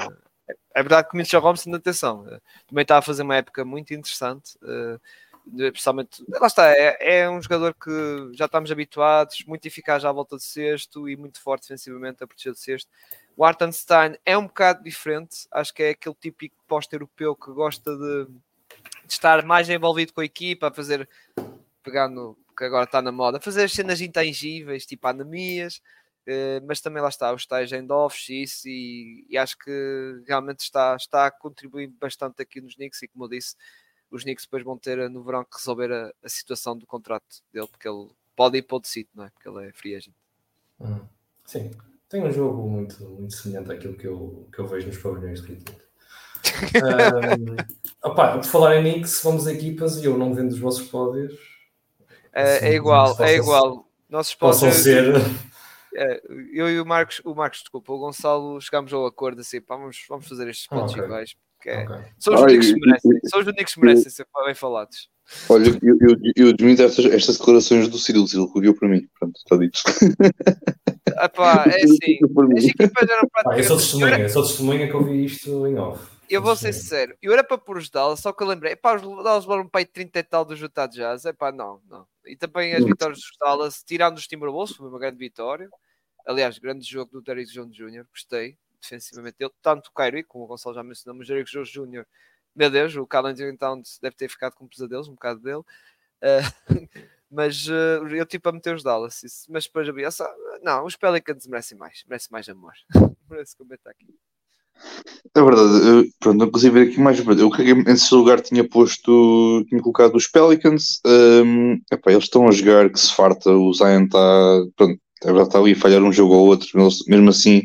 S2: é verdade que o Mitchell Robinson, atenção, uh, também está a fazer uma época muito interessante. Uh, principalmente, lá está, é, é, um jogador que já estamos habituados, muito eficaz à volta de sexto e muito forte defensivamente a proteger de sexto. O Artenstein é um bocado diferente, acho que é aquele típico pós-europeu que gosta de, de, estar mais envolvido com a equipa, a fazer, pegar no, que agora está na moda, fazer as cenas intangíveis, tipo anemias, uh, mas também lá está, os tais end-offs isso, e, e, acho que realmente está, está a contribuir bastante aqui nos Knicks, e como eu disse, os Knicks depois vão ter no verão que resolver a, a situação do contrato dele, porque ele pode ir para outro sítio, não é? Porque ele é free agent.
S1: Hum, sim, tem um jogo muito, muito semelhante àquilo que eu, que eu vejo nos pavilhões de Rio um, opa, de falar em Knicks, vamos a equipas e eu não vendo os vossos pódios
S2: é, é igual, é igual. Nossos
S1: possam ser.
S2: É, eu e o Marcos, o Marcos, desculpa, o Gonçalo chegámos ao acordo assim, pá, vamos, vamos fazer estes pontos okay. iguais. Porque é, okay. são, os únicos que merecem, são os únicos que merecem ser bem falados.
S3: Olha, eu, eu, eu admito estas, estas declarações do Ciro, o Ciro recolheu para mim. Pronto, está dito.
S2: Epá, é assim, as equipas eram
S1: Pá, eu sou
S2: praticamente.
S1: testemunha, eu sou testemunha que eu vi isto em off.
S2: Eu vou ser sincero, eu era para pôr os Dallas, só que eu lembrei, pá, os Dallas levaram para aí 30 e tal do Utah Jazz, é pá, não, não. E também as vitórias dos Dallas, tirando os Timberwolves, foi uma grande vitória. Aliás, grande jogo do Derrick Jones Jr., gostei, defensivamente dele, tanto o Kyrie, como o Gonçalo já mencionou, mas o Derrick Jones Jr., meu Deus, o Carl Anthony Towns deve ter ficado com pesadelos, um bocado dele. Eh, [LAUGHS] mas eh, eu tipo a meter os Dallas, isso. mas depois vi, só, não, os Pelicans merecem mais, merecem mais amor. [LAUGHS] Merece comentar aqui.
S3: É verdade, eu, pronto, não consigo ver aqui mais. Eu terceiro lugar tinha posto, tinha colocado os Pelicans. hum, epá, eles estão a jogar que se farta, o Zion está, pronto, é verdade, está ali a falhar um jogo ou outro, mas mesmo assim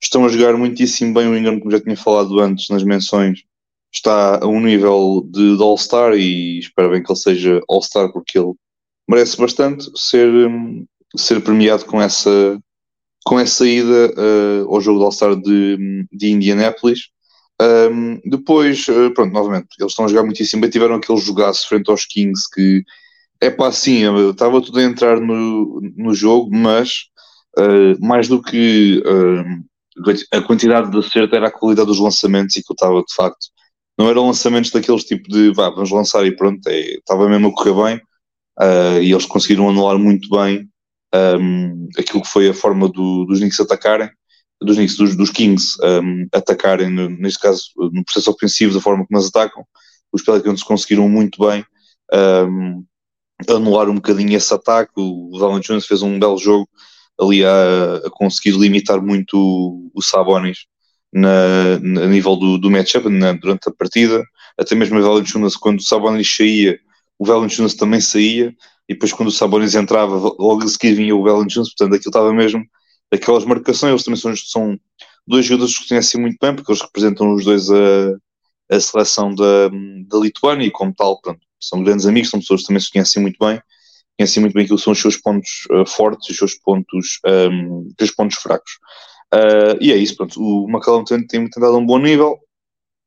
S3: estão a jogar muitíssimo bem. O Ingram, como já tinha falado antes nas menções, está a um nível de, de All-Star e espero bem que ele seja All-Star porque ele merece bastante ser, hum, ser premiado com essa, com essa ida eh, ao jogo de All-Star de, de Indianápolis. Um, depois, eh, pronto, novamente, eles estão a jogar muitíssimo bem. Tiveram aquele jogaço frente aos Kings que é pá, assim, estava tudo a entrar no, no jogo, mas eh, mais do que a quantidade de acerto era a qualidade dos lançamentos e que eu estava de facto. Não eram lançamentos daqueles tipo de vá, vamos lançar e pronto, é, estava mesmo a correr bem e eles conseguiram anular muito bem um, aquilo que foi a forma do- dos Knicks atacarem, dos Knicks, dos, dos Kings um, atacarem, neste caso, no processo ofensivo, da forma como eles atacam. Os Pelicans conseguiram muito bem um, anular um bocadinho esse ataque. O Jones fez um belo jogo ali a, a conseguir limitar muito o, o Sabonis na, na- a nível do, do matchup na- durante a partida. Até mesmo o Valanciunas, quando o Sabonis saía, o Valanciunas também saía e depois quando o Sabonis entrava, logo a seguir vinha o Valanciunas, portanto aquilo estava mesmo aquelas marcações, eles também são, são dois jogadores que conhecem muito bem, porque eles representam os dois a, a seleção da, da Lituânia e como tal, pronto, são grandes amigos, são pessoas que também se conhecem muito bem, conhecem muito bem aquilo que são os seus pontos uh, fortes e os seus pontos, um, os seus pontos fracos. Uh, e é isso, pronto, o McCallum tem, tem tentado um bom nível,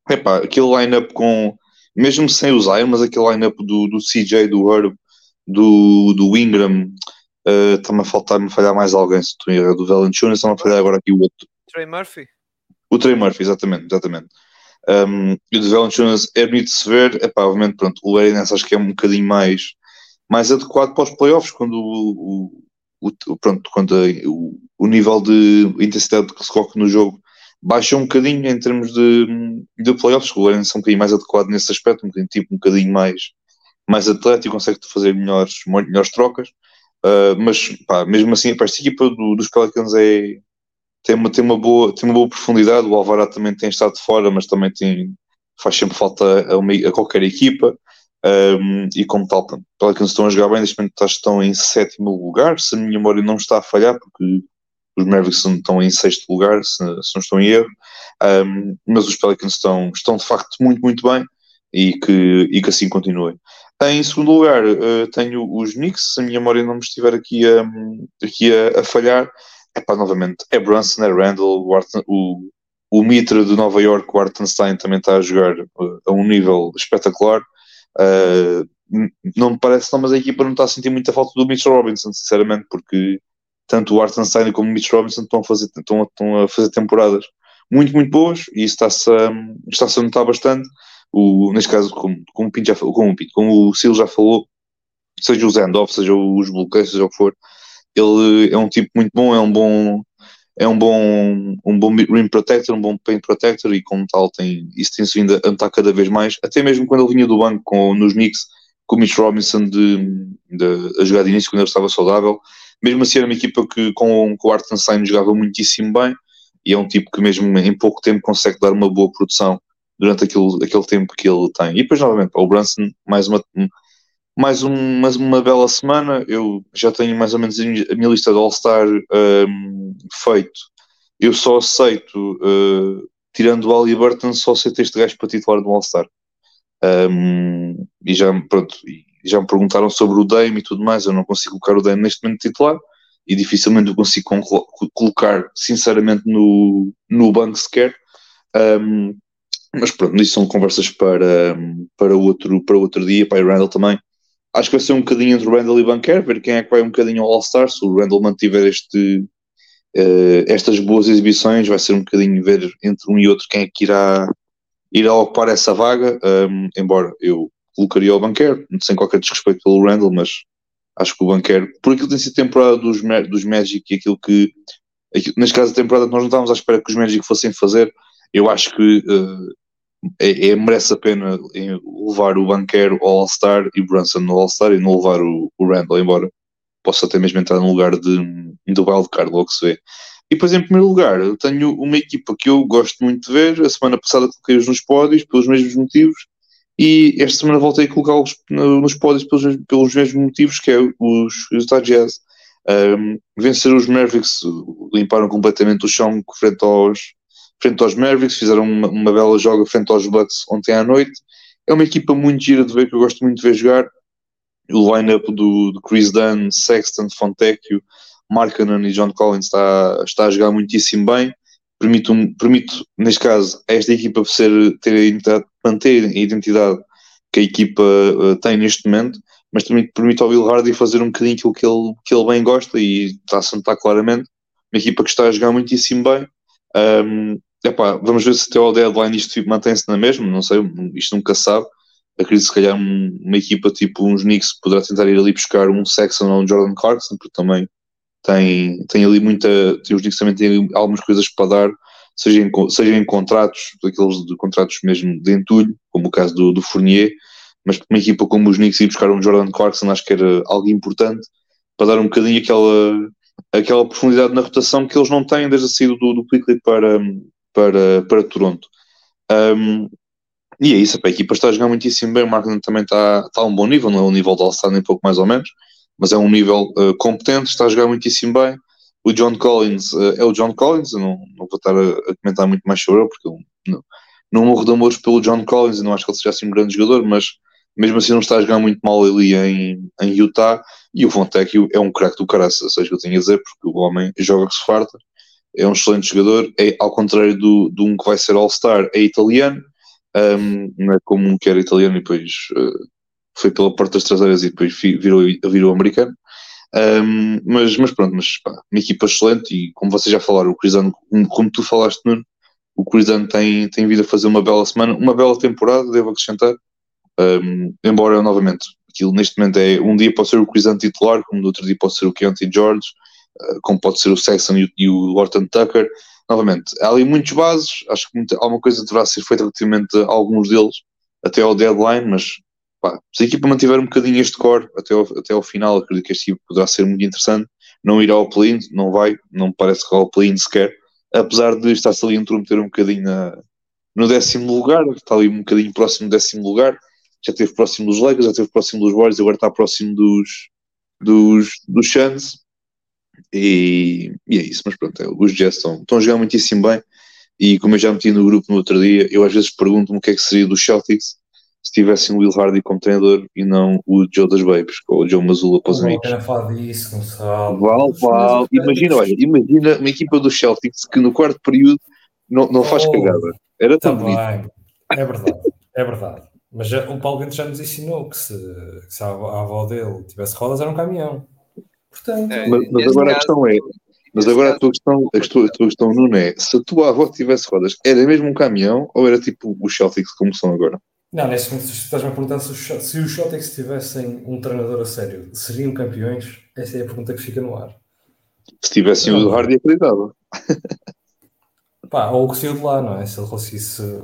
S3: Epá, aquele line-up com, mesmo sem o Zion, mas aquele line-up do, do CJ, do Herb, do, do Ingram, uh, está-me a faltar-me falhar mais alguém, se em erro, do Valanciunas, está-me a falhar agora aqui o outro.
S2: Trey Murphy?
S3: O Trey Murphy, exatamente, exatamente. Um, e o de Valanciunas é bonito de se ver, epá, obviamente, pronto, o Nance acho que é um bocadinho mais, mais adequado para os playoffs, quando o, o, o- pronto, quando a- o, o nível de intensidade que se coloca no jogo baixa um bocadinho em termos de, de playoffs, o Nance é um bocadinho mais adequado nesse aspecto, um bocadinho, tipo, um bocadinho mais, mais atlético, consegue fazer melhores, melhores trocas, Uh, mas pá, mesmo assim, pá, esta equipa do- dos Pelicans é, tem uma, tem, uma boa, tem uma boa profundidade. O Alvarado também tem estado fora, mas também tem, faz sempre falta a, uma- a qualquer equipa. Um, e como tal, Pelicans estão a jogar bem, neste momento estão em sétimo lugar. Se a minha memória não está a falhar, porque os Mavericks estão em sexto lugar, se, se não estou em erro. Um, mas os Pelicans estão, estão de facto muito, muito bem e que, e que assim continuem. Em segundo lugar, eh, tenho os Knicks, se a minha memória não me estiver aqui a, aqui a, a falhar. Epá, novamente, é Brunson, é Randall, o, Arten- o, o Mitra de Nova York, o Artenstein, também está a jogar eh, a um nível espetacular. N- não me parece, não, mas a equipa não está a sentir muita falta do Mitchell Robinson, sinceramente, porque tanto o Artenstein como o Mitch Robinson estão a fazer, estão, estão a fazer temporadas muito, muito boas e isso está-se a, está-se a notar bastante. O, neste caso, como, como, o Pinto já, como, como o Sil já falou, seja o Zandorf, seja os bloqueios, seja o que for, ele é um tipo muito bom, é um bom é um bom um bom rim protector, um bom paint protector e como tal tem, isso tem-se vindo a notar cada vez mais, até mesmo quando ele vinha do banco com, nos Knicks com o Mitch Robinson de, de, a jogar de início quando ele estava saudável, mesmo assim era uma equipa que com, com o Artenstein jogava muitíssimo bem e é um tipo que mesmo em pouco tempo consegue dar uma boa produção durante aquele, aquele tempo que ele tem. E depois novamente, o Brunson, mais uma mais, um, mais uma bela semana. Eu já tenho mais ou menos a minha, lista de All-Star um, feito. Eu só aceito, uh, tirando o Ali Burton, só aceito este gajo para titular do All-Star. Um, e já, pronto, já me perguntaram sobre o Dame e tudo mais. Eu não consigo colocar o Dame neste momento titular e dificilmente o consigo colocar, sinceramente, no, no banco sequer. Um, Mas pronto, isso são conversas para, para, outro, para outro dia, para o Randall também. Acho que vai ser um bocadinho entre o Randall e Banker, ver quem é que vai um bocadinho ao All-Star. Se o Randall mantiver este, uh, estas boas exibições, vai ser um bocadinho ver entre um e outro quem é que irá, irá ocupar essa vaga. Um, embora eu colocaria o Banker, sem qualquer desrespeito pelo Randall, mas acho que o Banker, por aquilo tem sido temporada dos, dos Magic e aquilo que, aquilo, neste caso, a temporada que nós não estávamos à espera que os Magic fossem fazer, eu acho que uh, é, é, merece a pena levar o Banquero ao All-Star e o Brunson no All-Star e não levar o, o Randall, embora possa até mesmo entrar no lugar de, do wildcard, logo se vê. E depois, em primeiro lugar, eu tenho uma equipa que eu gosto muito de ver. A semana passada coloquei-os nos pódios pelos mesmos motivos e esta semana voltei a colocá-los nos pódios pelos, pelos mesmos motivos, que é os Utah Jazz. Um, vencer os Mavericks, limparam completamente o chão frente aos, frente aos Mavericks, fizeram uma, uma bela joga frente aos Bucks ontem à noite. É uma equipa muito gira de ver, que eu gosto muito de ver jogar. O line-up do, do, Chris Dunn, Sexton, Fontecchio, Markkanen e John Collins está, está a jogar muitíssimo bem. Permite, um, permite, neste caso, a esta equipa ser, ter a manter a identidade que a equipa uh, tem neste momento, mas também permite ao Will Hardy fazer um bocadinho aquilo que ele, que ele bem gosta e está a sentar claramente. Uma equipa que está a jogar muitíssimo bem. Um, epá, vamos ver se até ao deadline isto mantém-se na mesma, não sei, isto nunca sabe. Acredito se calhar um, uma equipa tipo uns Knicks poderá tentar ir ali buscar um Sexton ou um Jordan Clarkson, porque também tem, tem ali muita. Tem, os Knicks também têm algumas coisas para dar, seja em, seja em contratos, daqueles de contratos mesmo de entulho, como o caso do, do Fournier, mas uma equipa como os Knicks ir buscar um Jordan Clarkson acho que era algo importante para dar um bocadinho aquela, aquela profundidade na rotação que eles não têm desde a saída do, do Quickly para, para, para Toronto. Um, e é isso, a equipa está a jogar muitíssimo bem, o Martin também está, está a um bom nível, não é um nível de All-Star nem pouco mais ou menos, mas é um nível uh, competente, está a jogar muitíssimo bem. O John Collins uh, é o John Collins, eu não, não vou estar a, a, comentar muito mais sobre ele, porque eu não, não morro de amores pelo John Collins, e não acho que ele seja assim um grande jogador, mas mesmo assim não está a jogar muito mal ali em, em Utah, e o Fontecchio é um craque do caraça, seja o que eu tenho a dizer, porque o homem joga que se farta, é um excelente jogador, é ao contrário do, do um que vai ser All-Star, é italiano, um, não é como um que era italiano e depois uh, foi pela porta das traseiras e depois virou, virou americano. Um, mas, mas pronto, mas pá, uma equipa excelente e como vocês já falaram, o Cristiano, como tu falaste, Nuno, o Cristiano tem, tem vindo a fazer uma bela semana, uma bela temporada, devo acrescentar. Um, embora novamente aquilo neste momento é um dia pode ser o Cristiano titular, como no outro dia pode ser o Keontae George, como pode ser o Sexton e, e o Orton Tucker. Novamente, há ali muitos bases, acho que muita, alguma coisa deverá ser feita relativamente a alguns deles até ao deadline, mas pá, se a equipa mantiver um bocadinho este core até ao, até ao final, acredito que este equipa poderá ser muito interessante. Não irá ao play não vai, não parece que ao play sequer, apesar de estar-se ali a um bocadinho na, no décimo lugar, está ali um bocadinho próximo do décimo lugar, já esteve próximo dos Lakers, já esteve próximo dos Warriors, agora está próximo dos, dos, dos Suns, e, e, é isso, mas pronto, é, os Jets estão, estão a jogar muitíssimo bem, e como eu já meti no grupo no outro dia, eu às vezes pergunto-me o que é que seria dos Celtics se tivessem o Will Hardy como treinador e não o Joe das Babes, ou o Joe Mazula para os
S1: não
S3: amigos.
S1: Não falar disso, Gonçalo.
S3: Val, val. Imagina, olha, imagina uma equipa dos Celtics que no quarto período não, não faz oh, cagada. Era tão bonito.
S1: É verdade, é verdade. Mas já, o Paulo Bento já nos ensinou que se, que se a, a avó dele tivesse rodas era um caminhão. Portanto,
S3: é, mas, mas agora caso, a questão é, mas agora caso, a tua questão, a tua, a tua questão não é se a tua avó tivesse rodas, era mesmo um caminhão ou era tipo os Celtics como são agora?
S1: Não, nesse momento estás-me a perguntar se, os, se os Celtics tivessem um treinador a sério, seriam campeões? Essa é a pergunta que fica no ar.
S3: Se tivessem o Hardy, acreditava.
S1: Pá, ou o que saiu de lá, não é? Se ele conseguisse.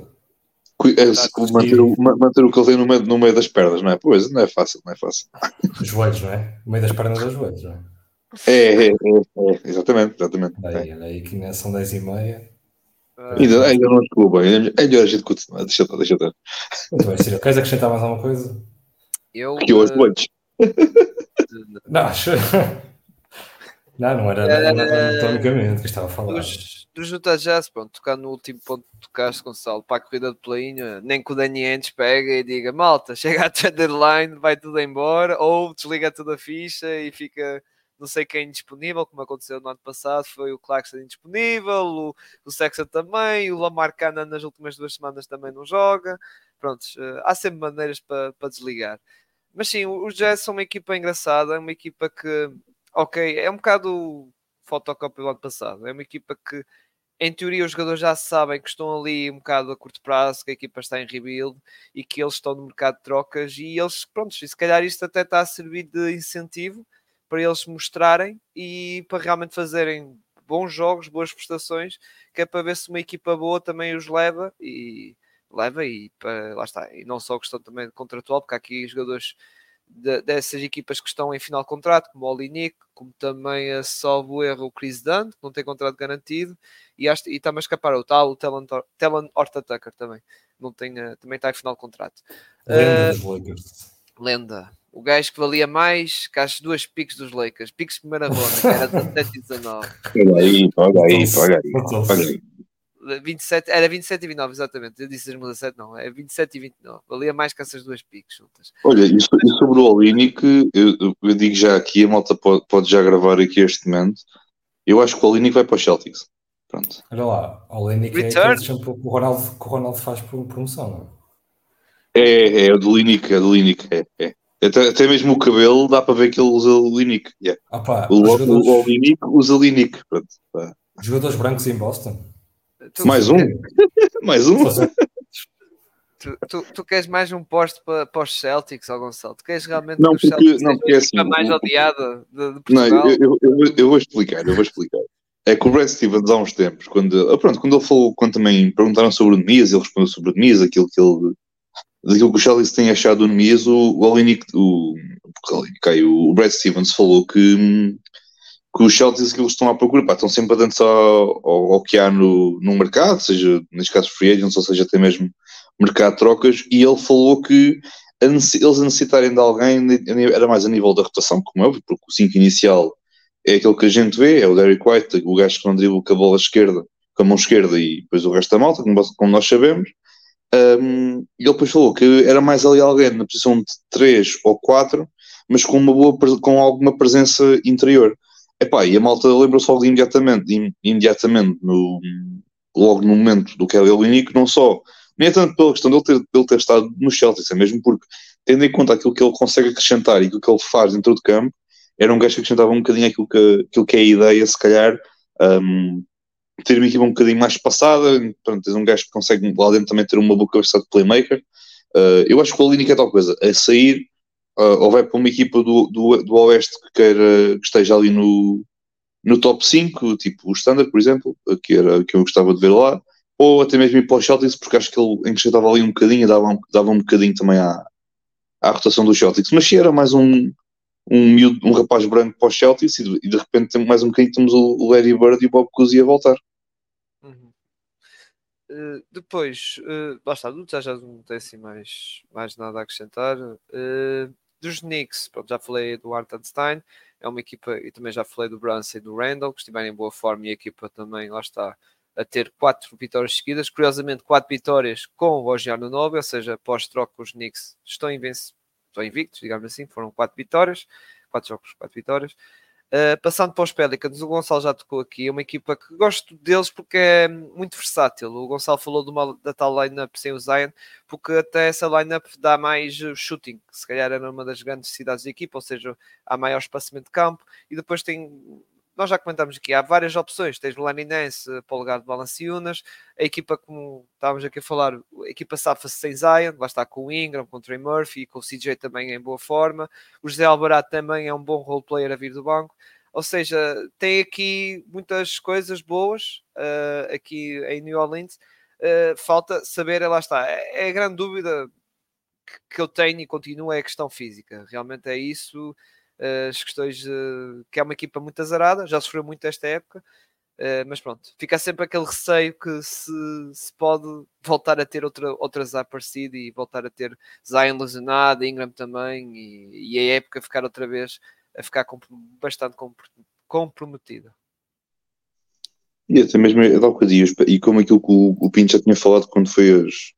S3: É, manter, o, manter o que ele tem no meio, no meio das pernas, não é? Pois, não é fácil, não é fácil.
S1: Os joelhos, não é? No meio das pernas dos joelhos, não é?
S3: É, é, é, é exatamente, exatamente.
S1: Daí, é. aí que são 10 e meia.
S3: Ainda, ainda não desculpa, ainda, ainda a gente continua. Deixa estar, deixa estar.
S1: Muito bem, Ciro. Queres acrescentar mais alguma coisa?
S2: Eu.
S3: Que hoje uh... antes. [LAUGHS] [LAUGHS]
S1: Não, não, não era anatomicamente que estava a falar.
S2: Dos, dos Utah Jazz, pronto, tocando no último ponto que tocaste, Gonçalo, para a corrida de play nem que o Danientes pega e diga malta, chega à deadline, vai tudo embora, ou desliga toda a ficha e fica não sei quem disponível, como aconteceu no ano passado, foi o Clarkson indisponível, o, o Sexton também, o Lamar Cannon nas últimas duas semanas também não joga. Pronto, uh, há sempre maneiras para pa desligar. Mas sim, os Jazz são uma equipa engraçada, uma equipa que, ok, é um bocado fotocópia do ano passado, é uma equipa que em teoria os jogadores já sabem que estão ali um bocado a curto prazo, que a equipa está em rebuild e que eles estão no mercado de trocas e eles, pronto, se calhar isto até está a servir de incentivo para eles mostrarem e para realmente fazerem bons jogos, boas prestações, que é para ver se uma equipa boa também os leva e leva e para, lá está. E não só questão também contratual, porque há aqui jogadores de, dessas equipas que estão em final de contrato, como o Olinick, como também a salvo erro o Chris Dunn, que não tem contrato garantido, e, acho, e está-me a escapar o tal, o Talon, Talon Horta Tucker também, não tem, uh, também está em final de contrato.
S1: Lenda uh, Lakers.
S2: Lenda. O gajo que valia mais que as duas piques dos Lakers, piques de primeira ronda, que era 17 [LAUGHS] e 19.
S3: Olha aí, olha aí, olha aí. Olha aí.
S2: 27, era 27 e 29, exatamente. Eu disse 2017, não, é 27 e 29. Valia mais que essas duas piques juntas.
S3: Olha, e sobre o Olinic, eu, eu, digo já aqui, a malta pode, pode já gravar aqui este momento. Eu acho que o Olinic vai para o Celtics. Pronto.
S1: Olha lá, o Olinic é aquele que o Ronaldo, que o Ronaldo faz por promoção, não
S3: é? É, é, o do Linic, é do Linic, é, é. Até, até mesmo o cabelo dá para ver que ele usa o Linic. Yeah.
S1: Ah, pá,
S3: o, jogadores... o, o Linic usa Linic. Pronto,
S1: Jogadores brancos em Boston.
S3: Tu, mais um? [LAUGHS] mais um?
S2: Tu, tu, tu, queres mais um posto para, para os Celtics, ou Gonçalo? Tu queres realmente
S3: não, que os porque, Celtics não, porque é assim,
S2: mais odiada de, de
S3: Portugal? Não, eu, eu, eu, eu, vou explicar, eu vou explicar. É que o Brad Stevens há uns tempos, quando, ah, pronto, quando ele falou, quando também perguntaram sobre o Nemias, ele respondeu sobre o Nemias, aquilo que ele daquilo que o Charles tem achado do Nemias, o, o, o, o, o Brad Stevens falou que hum, que os Celtics que eles estão à procura, pá, estão sempre atentos ao, ao, ao, que há no, no mercado, seja neste caso free agents, ou seja até mesmo mercado de trocas, e ele falou que eles necessitarem de alguém era mais a nível da rotação, como é óbvio, porque o 5 inicial é aquele que a gente vê, é o Derek White, o gajo que não dribla com a bola esquerda, com a mão esquerda e depois o resto da malta, como, como nós sabemos. Um, e ele depois falou que era mais ali alguém na posição de 3 ou 4, mas com uma boa com alguma presença interior. Epá, e a malta lembra-se logo imediatamente, imediatamente no, logo no momento do Kelly Olynyk, não só, nem é tanto pela questão dele ter, dele ter estado no Celtics, é mesmo porque, tendo em conta aquilo que ele consegue acrescentar e aquilo que ele faz dentro do campo, era um gajo que acrescentava um bocadinho aquilo que, aquilo que é a ideia, se calhar, um, ter uma equipa um bocadinho mais passada, portanto, tens um gajo que consegue lá dentro também ter uma boa capacidade de playmaker. Uh, eu acho que o Olynyk é tal coisa, a sair uh, ou vai para uma equipa do, do, do Oeste que, queira, que esteja ali no, no top 5, tipo o Standard, por exemplo, que, era, que eu gostava de ver lá, ou até mesmo ir para o Celtics, porque acho que ele acrescentava ali um bocadinho, dava dava um bocadinho também à, à rotação dos Celtics. Mas se era mais um, um, miúdo, um rapaz branco para os Celtics e de, e de repente mais um bocadinho temos o, o Larry Bird e o Bob Cousy a voltar.
S2: Uhum. Uh, depois, uh, lá está, já, não tem assim mais, mais nada a acrescentar. Uh, dos Knicks, pronto, já falei do Artenstein, é uma equipa, e também já falei do Brunson e do Randall, que estiverem em boa forma e a equipa também, lá está, a ter quatro vitórias seguidas. Curiosamente, quatro vitórias com o Ogiano Nobre, ou seja, pós-troca os Knicks estão, estão invictos, digamos assim, foram quatro vitórias, quatro jogos, quatro vitórias. Uh, passando para os Pelicans, o Gonçalo já tocou aqui, é uma equipa que gosto deles porque é muito versátil. O Gonçalo falou de uma, da tal lineup sem o Zion, porque até essa lineup dá mais shooting, se calhar era uma das grandes cidades da equipa, ou seja, há maior espaçamento de campo, e depois tem nós já comentamos aqui, há várias opções. Tens Laninense o lugar de Balanciunas, a equipa, como estávamos aqui a falar, a equipa safa-se sem Zion, lá está com o Ingram, com o Trey Murphy, com o CJ também em boa forma. O José Alvarado também é um bom role player a vir do banco. Ou seja, tem aqui muitas coisas boas uh, aqui em New Orleans. Uh, falta saber, lá está, é, é a grande dúvida que eu tenho e continua é a questão física. Realmente é isso as questões que é uma equipa muito azarada, já sofreu muito esta época, Uh, mas pronto, fica sempre aquele receio que se, se pode voltar a ter outra, outra aparecido e voltar a ter Zion lesionado, Ingram também, e, e, a época ficar outra vez a ficar comp bastante comprometida.
S3: E até mesmo tal coisa, e como aquilo que o, o Pinto já tinha falado quando foi as,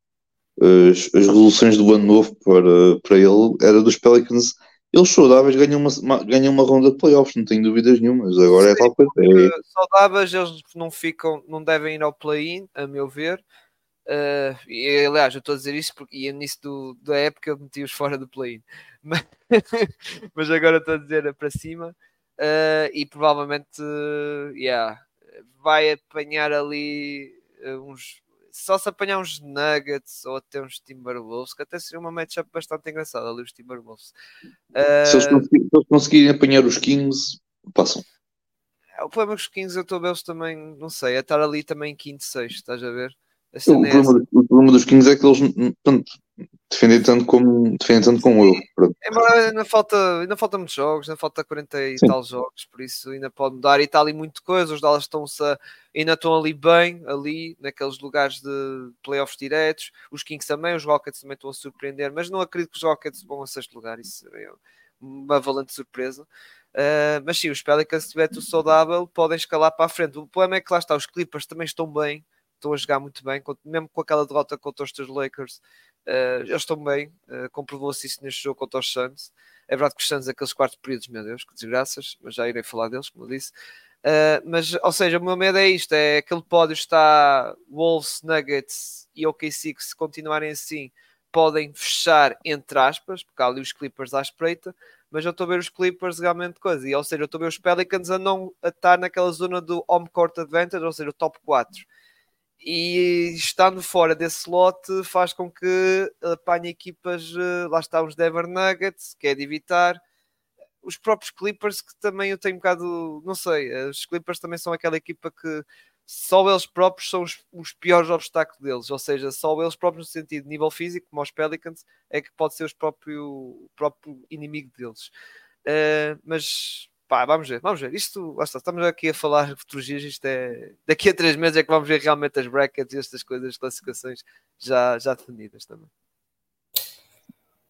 S3: as, as resoluções do ano novo para, para ele, era dos Pelicans eles saudáveis ganham uma, ganham uma ronda de playoffs, não tenho dúvidas nenhumas. Agora é tal coisa. É...
S2: Saudáveis, eles não ficam, não devem ir ao play-in, a meu ver. Uh, e, aliás, eu estou a dizer isso porque ia nisso do, da época eu meti-os fora do play-in, [LAUGHS] mas, mas, agora estou a dizer para cima uh, e provavelmente uh, yeah, vai apanhar ali uns só se apanhar uns Nuggets ou até uns Timberwolves, que até seria uma matchup bastante engraçada ali os Timberwolves.
S3: Se, eles conseguirem, se eles conseguirem apanhar os Kings, passam.
S2: É, o problema é que os Kings eu estou a ver também, não sei, é estar ali também quinto, sexto, estás a ver?
S3: O problema, o problema, dos Kings é que eles portanto, defendem tanto como, defendem tanto como eu.
S2: Embora ainda falta, ainda falta muitos jogos, ainda falta 40 e Sim. tal jogos, por isso ainda pode mudar. E está ali muita coisa, os Dallas estão-se ainda estão ali bem, ali naqueles lugares de playoffs diretos. Os Kings também, os Rockets também estão a surpreender, mas não acredito que os Rockets vão a sexto lugar, isso seria uma valente surpresa. Uh, mas sim, os Pelicans, se tiver tudo saudável, podem escalar para a frente. O problema é que lá está, os Clippers também estão bem estão a jogar muito bem, mesmo com aquela derrota contra os teus Lakers, uh, eles estão bem, uh, comprovou-se isso neste jogo contra os Suns. É verdade que os Suns, aqueles quartos períodos, meu Deus, que desgraças, mas já irei falar deles, como eu disse. Uh, mas, ou seja, o meu medo é isto: é aquele pódio está Wolves, Nuggets e OKC que se continuarem assim podem fechar entre aspas, porque há ali os Clippers à espreita, mas eu estou a ver os Clippers realmente coisa, e ou seja, eu estou a ver os Pelicans a não estar naquela zona do home court advantage, ou seja, o top 4 e estando fora desse lote faz com que apanhe equipas, eh, lá está os Denver Nuggets, que é de evitar, os próprios Clippers, que também eu tenho um bocado, não sei, os Clippers também são aquela equipa que só eles próprios são os, os piores obstáculos deles, ou seja, só eles próprios no sentido de nível físico, como os Pelicans, é que pode ser os próprio, o próprio inimigo deles. Uh, mas pá, vamos ver, vamos ver. Isto, está, estamos aqui a falar de futurologias, isto é. Daqui a três meses é que vamos ver realmente as brackets e estas coisas, as classificações já, já definidas também.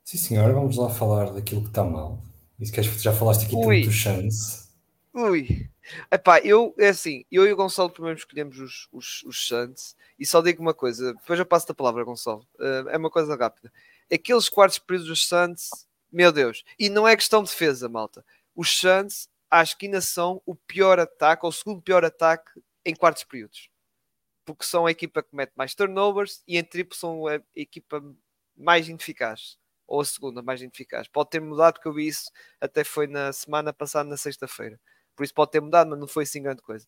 S1: Sim, senhora, vamos lá falar daquilo que está mal. Isso que já falaste aqui Ui. tanto chance.
S2: Ui, Epá, eu, é assim, eu e o Gonçalo primeiro escolhemos os, os, os Suns e só digo uma coisa, depois eu passo a palavra, Gonçalo. Uh, é uma coisa rápida. Aqueles quartos períodos dos Suns, meu Deus, e não é questão de defesa, malta. Os Suns acho que ainda são o pior ataque, ou o segundo pior ataque em quartos períodos. Porque são a equipa que mete mais turnovers e em triplo são a equipa mais ineficaz. Ou a segunda mais ineficaz. Pode ter mudado, porque eu vi isso até foi na semana passada, na sexta-feira. Por isso pode ter mudado, mas não foi assim grande coisa.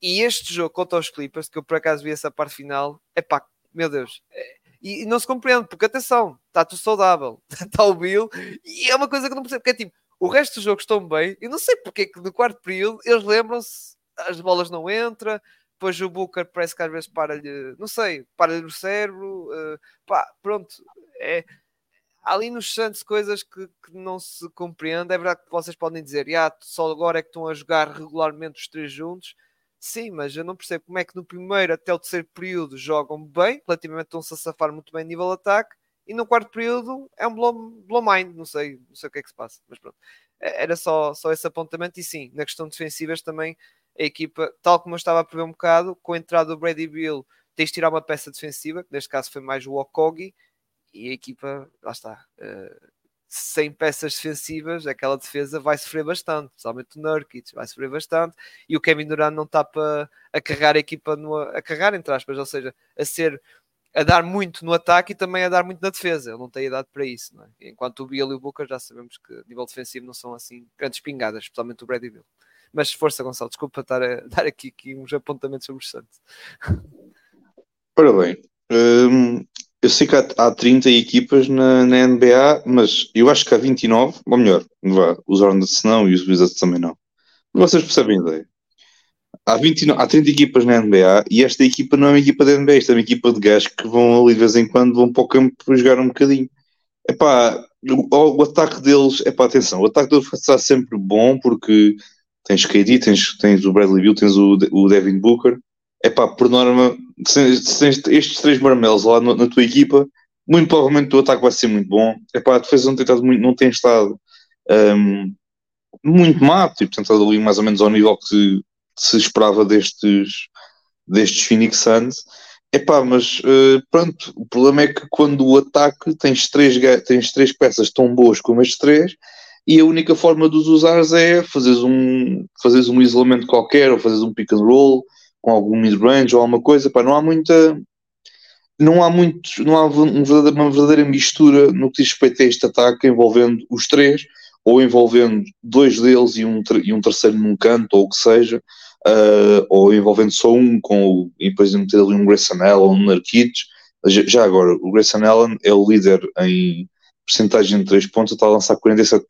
S2: E este jogo contra os Clippers, que eu por acaso vi essa parte final, é pá, meu Deus. É, e, não se compreende, porque atenção, está tudo saudável, [LAUGHS] está o Bill, e é uma coisa que não percebo, porque é tipo, o resto dos jogos estão bem. Eu não sei porque é que no quarto período eles lembram-se, as bolas não entram, depois o Booker parece que às vezes para-lhe, não sei, para-lhe o cérebro. Uh, pá, pronto, é, ali nos Santos coisas que, que, não se compreende. É verdade que vocês podem dizer, ah, só agora é que estão a jogar regularmente os três juntos. Sim, mas eu não percebo como é que no primeiro até o terceiro período jogam bem, relativamente estão-se a safar muito bem nível ataque, e no quarto período é um blow, blow mind, não sei, não sei o que é que se passa, mas pronto. É, era só, só esse apontamento, e sim, na questão defensivas também a equipa, tal como eu estava a prever um bocado, com a entrada do Brady Bill, tens de tirar uma peça defensiva, que neste caso foi mais o Okogi, e a equipa, lá está, uh, sem peças defensivas, aquela defesa vai sofrer bastante, principalmente o Nurkic vai sofrer bastante, e o Kevin Durant não está para a carregar a equipa, no, a carregar entre aspas, ou seja, a ser a dar muito no ataque e também a dar muito na defesa. Ele não tem idade para isso, é? Enquanto o Bill e o Booker já sabemos que a nível defensivo não são assim grandes pingadas, especialmente o Brady Bill. Mas força, Gonçalo, desculpa estar a [LAUGHS] dar aqui, aqui uns apontamentos sobre o Santos.
S3: Ora bem, hum, eu sei que há, há 30 equipas na, na, NBA, mas eu acho que há 29, ou melhor, vá, os Hornets não e os Wizards também não. Vocês percebem a ideia? Há, 29, há 30 equipas na NBA e esta equipa não é uma equipa da NBA, esta é uma equipa de gajos que vão ali de vez em quando vão para o campo jogar um bocadinho. Epá, o, o ataque deles, epá, atenção, o ataque deles estar sempre bom porque tens KD, tens, tens o Bradley Bill, tens o, o Devin Booker. Epá, por norma, se, tens estes três marmelos lá na, na tua equipa, muito provavelmente o ataque vai ser muito bom. Epá, a defesa não tem estado muito, não tem estado um, muito está ali mais ou menos ao nível que se esperava destes, destes Phoenix Suns. Epá, mas uh, pronto, o problema é que quando o ataque tens três, tens três peças tão boas como estes três, e a única forma de os usares é fazeres um, fazeres um isolamento qualquer ou fazeres um pick and roll com algum mid-range ou alguma coisa, pá, não há muita não há muito, não há uma verdadeira mistura no que diz respeito a este ataque envolvendo os três ou envolvendo dois deles e um, e um terceiro num canto ou o que seja uh, ou envolvendo só um com e depois meter ali um Grayson Allen ou um Narquitos já, agora, o Grayson Allen é o líder em porcentagem de 3 pontos, está a lançar 47%.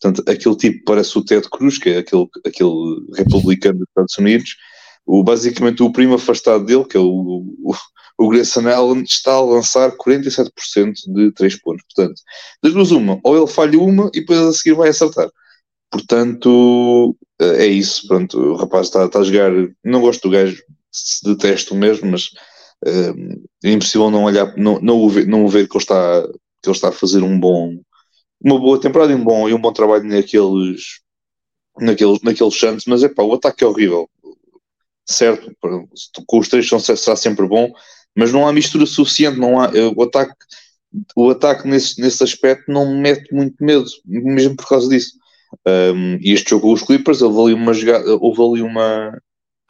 S3: Portanto, aquele tipo parece o Ted Cruz, que é aquele, aquele republicano dos Estados Unidos. O, basicamente, o primo afastado dele, que é o, o, o Grayson Allen, está a lançar 47% de 3 pontos. Portanto, das duas, uma, ou ele falha uma e depois a seguir vai acertar. Portanto, é isso. Pronto, o rapaz está, está a jogar. Não gosto do gajo, detesto mesmo, mas uh, é impossível não olhar, não, não, o ver, não o ver que ele está que ele está a fazer um bom, uma boa temporada e um bom, e um bom trabalho naqueles, naqueles, naqueles chances, mas é pá, o ataque é horrível. Certo, com os três será sempre bom, mas não há mistura suficiente, não há, o ataque, o ataque nesse, nesse aspecto não me mete muito medo, mesmo por causa disso. Um, e este jogo com os Clippers, houve ali uma jogada, houve ali uma,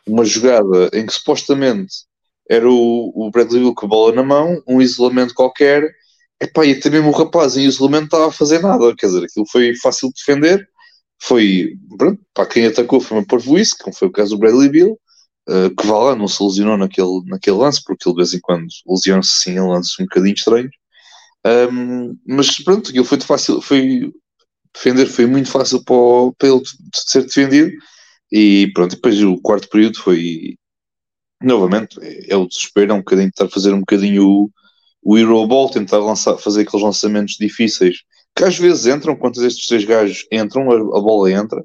S3: uma jogada em que supostamente era o, o Bradley Bill com a bola na mão, um isolamento qualquer, Epá, e até mesmo o rapaz em isolamento estava a fazer nada, quer dizer, aquilo foi fácil de defender, foi, pronto, quem atacou foi uma parvoíce, como foi o caso do Bradley Bill, uh, que vá lá, não se lesionou naquele, naquele lance, porque ele de vez em quando lesiona-se assim em lances um bocadinho estranhos, um, mas pronto, aquilo foi de fácil, foi, defender foi muito fácil para, para ele ser defendido, e pronto, depois o quarto período foi, novamente, é, é o desespero, é um bocadinho, estar a fazer um bocadinho o o Hero Ball, tentar lançar, fazer aqueles lançamentos difíceis que às vezes entram, quando estes três gajos entram, a, a bola entra.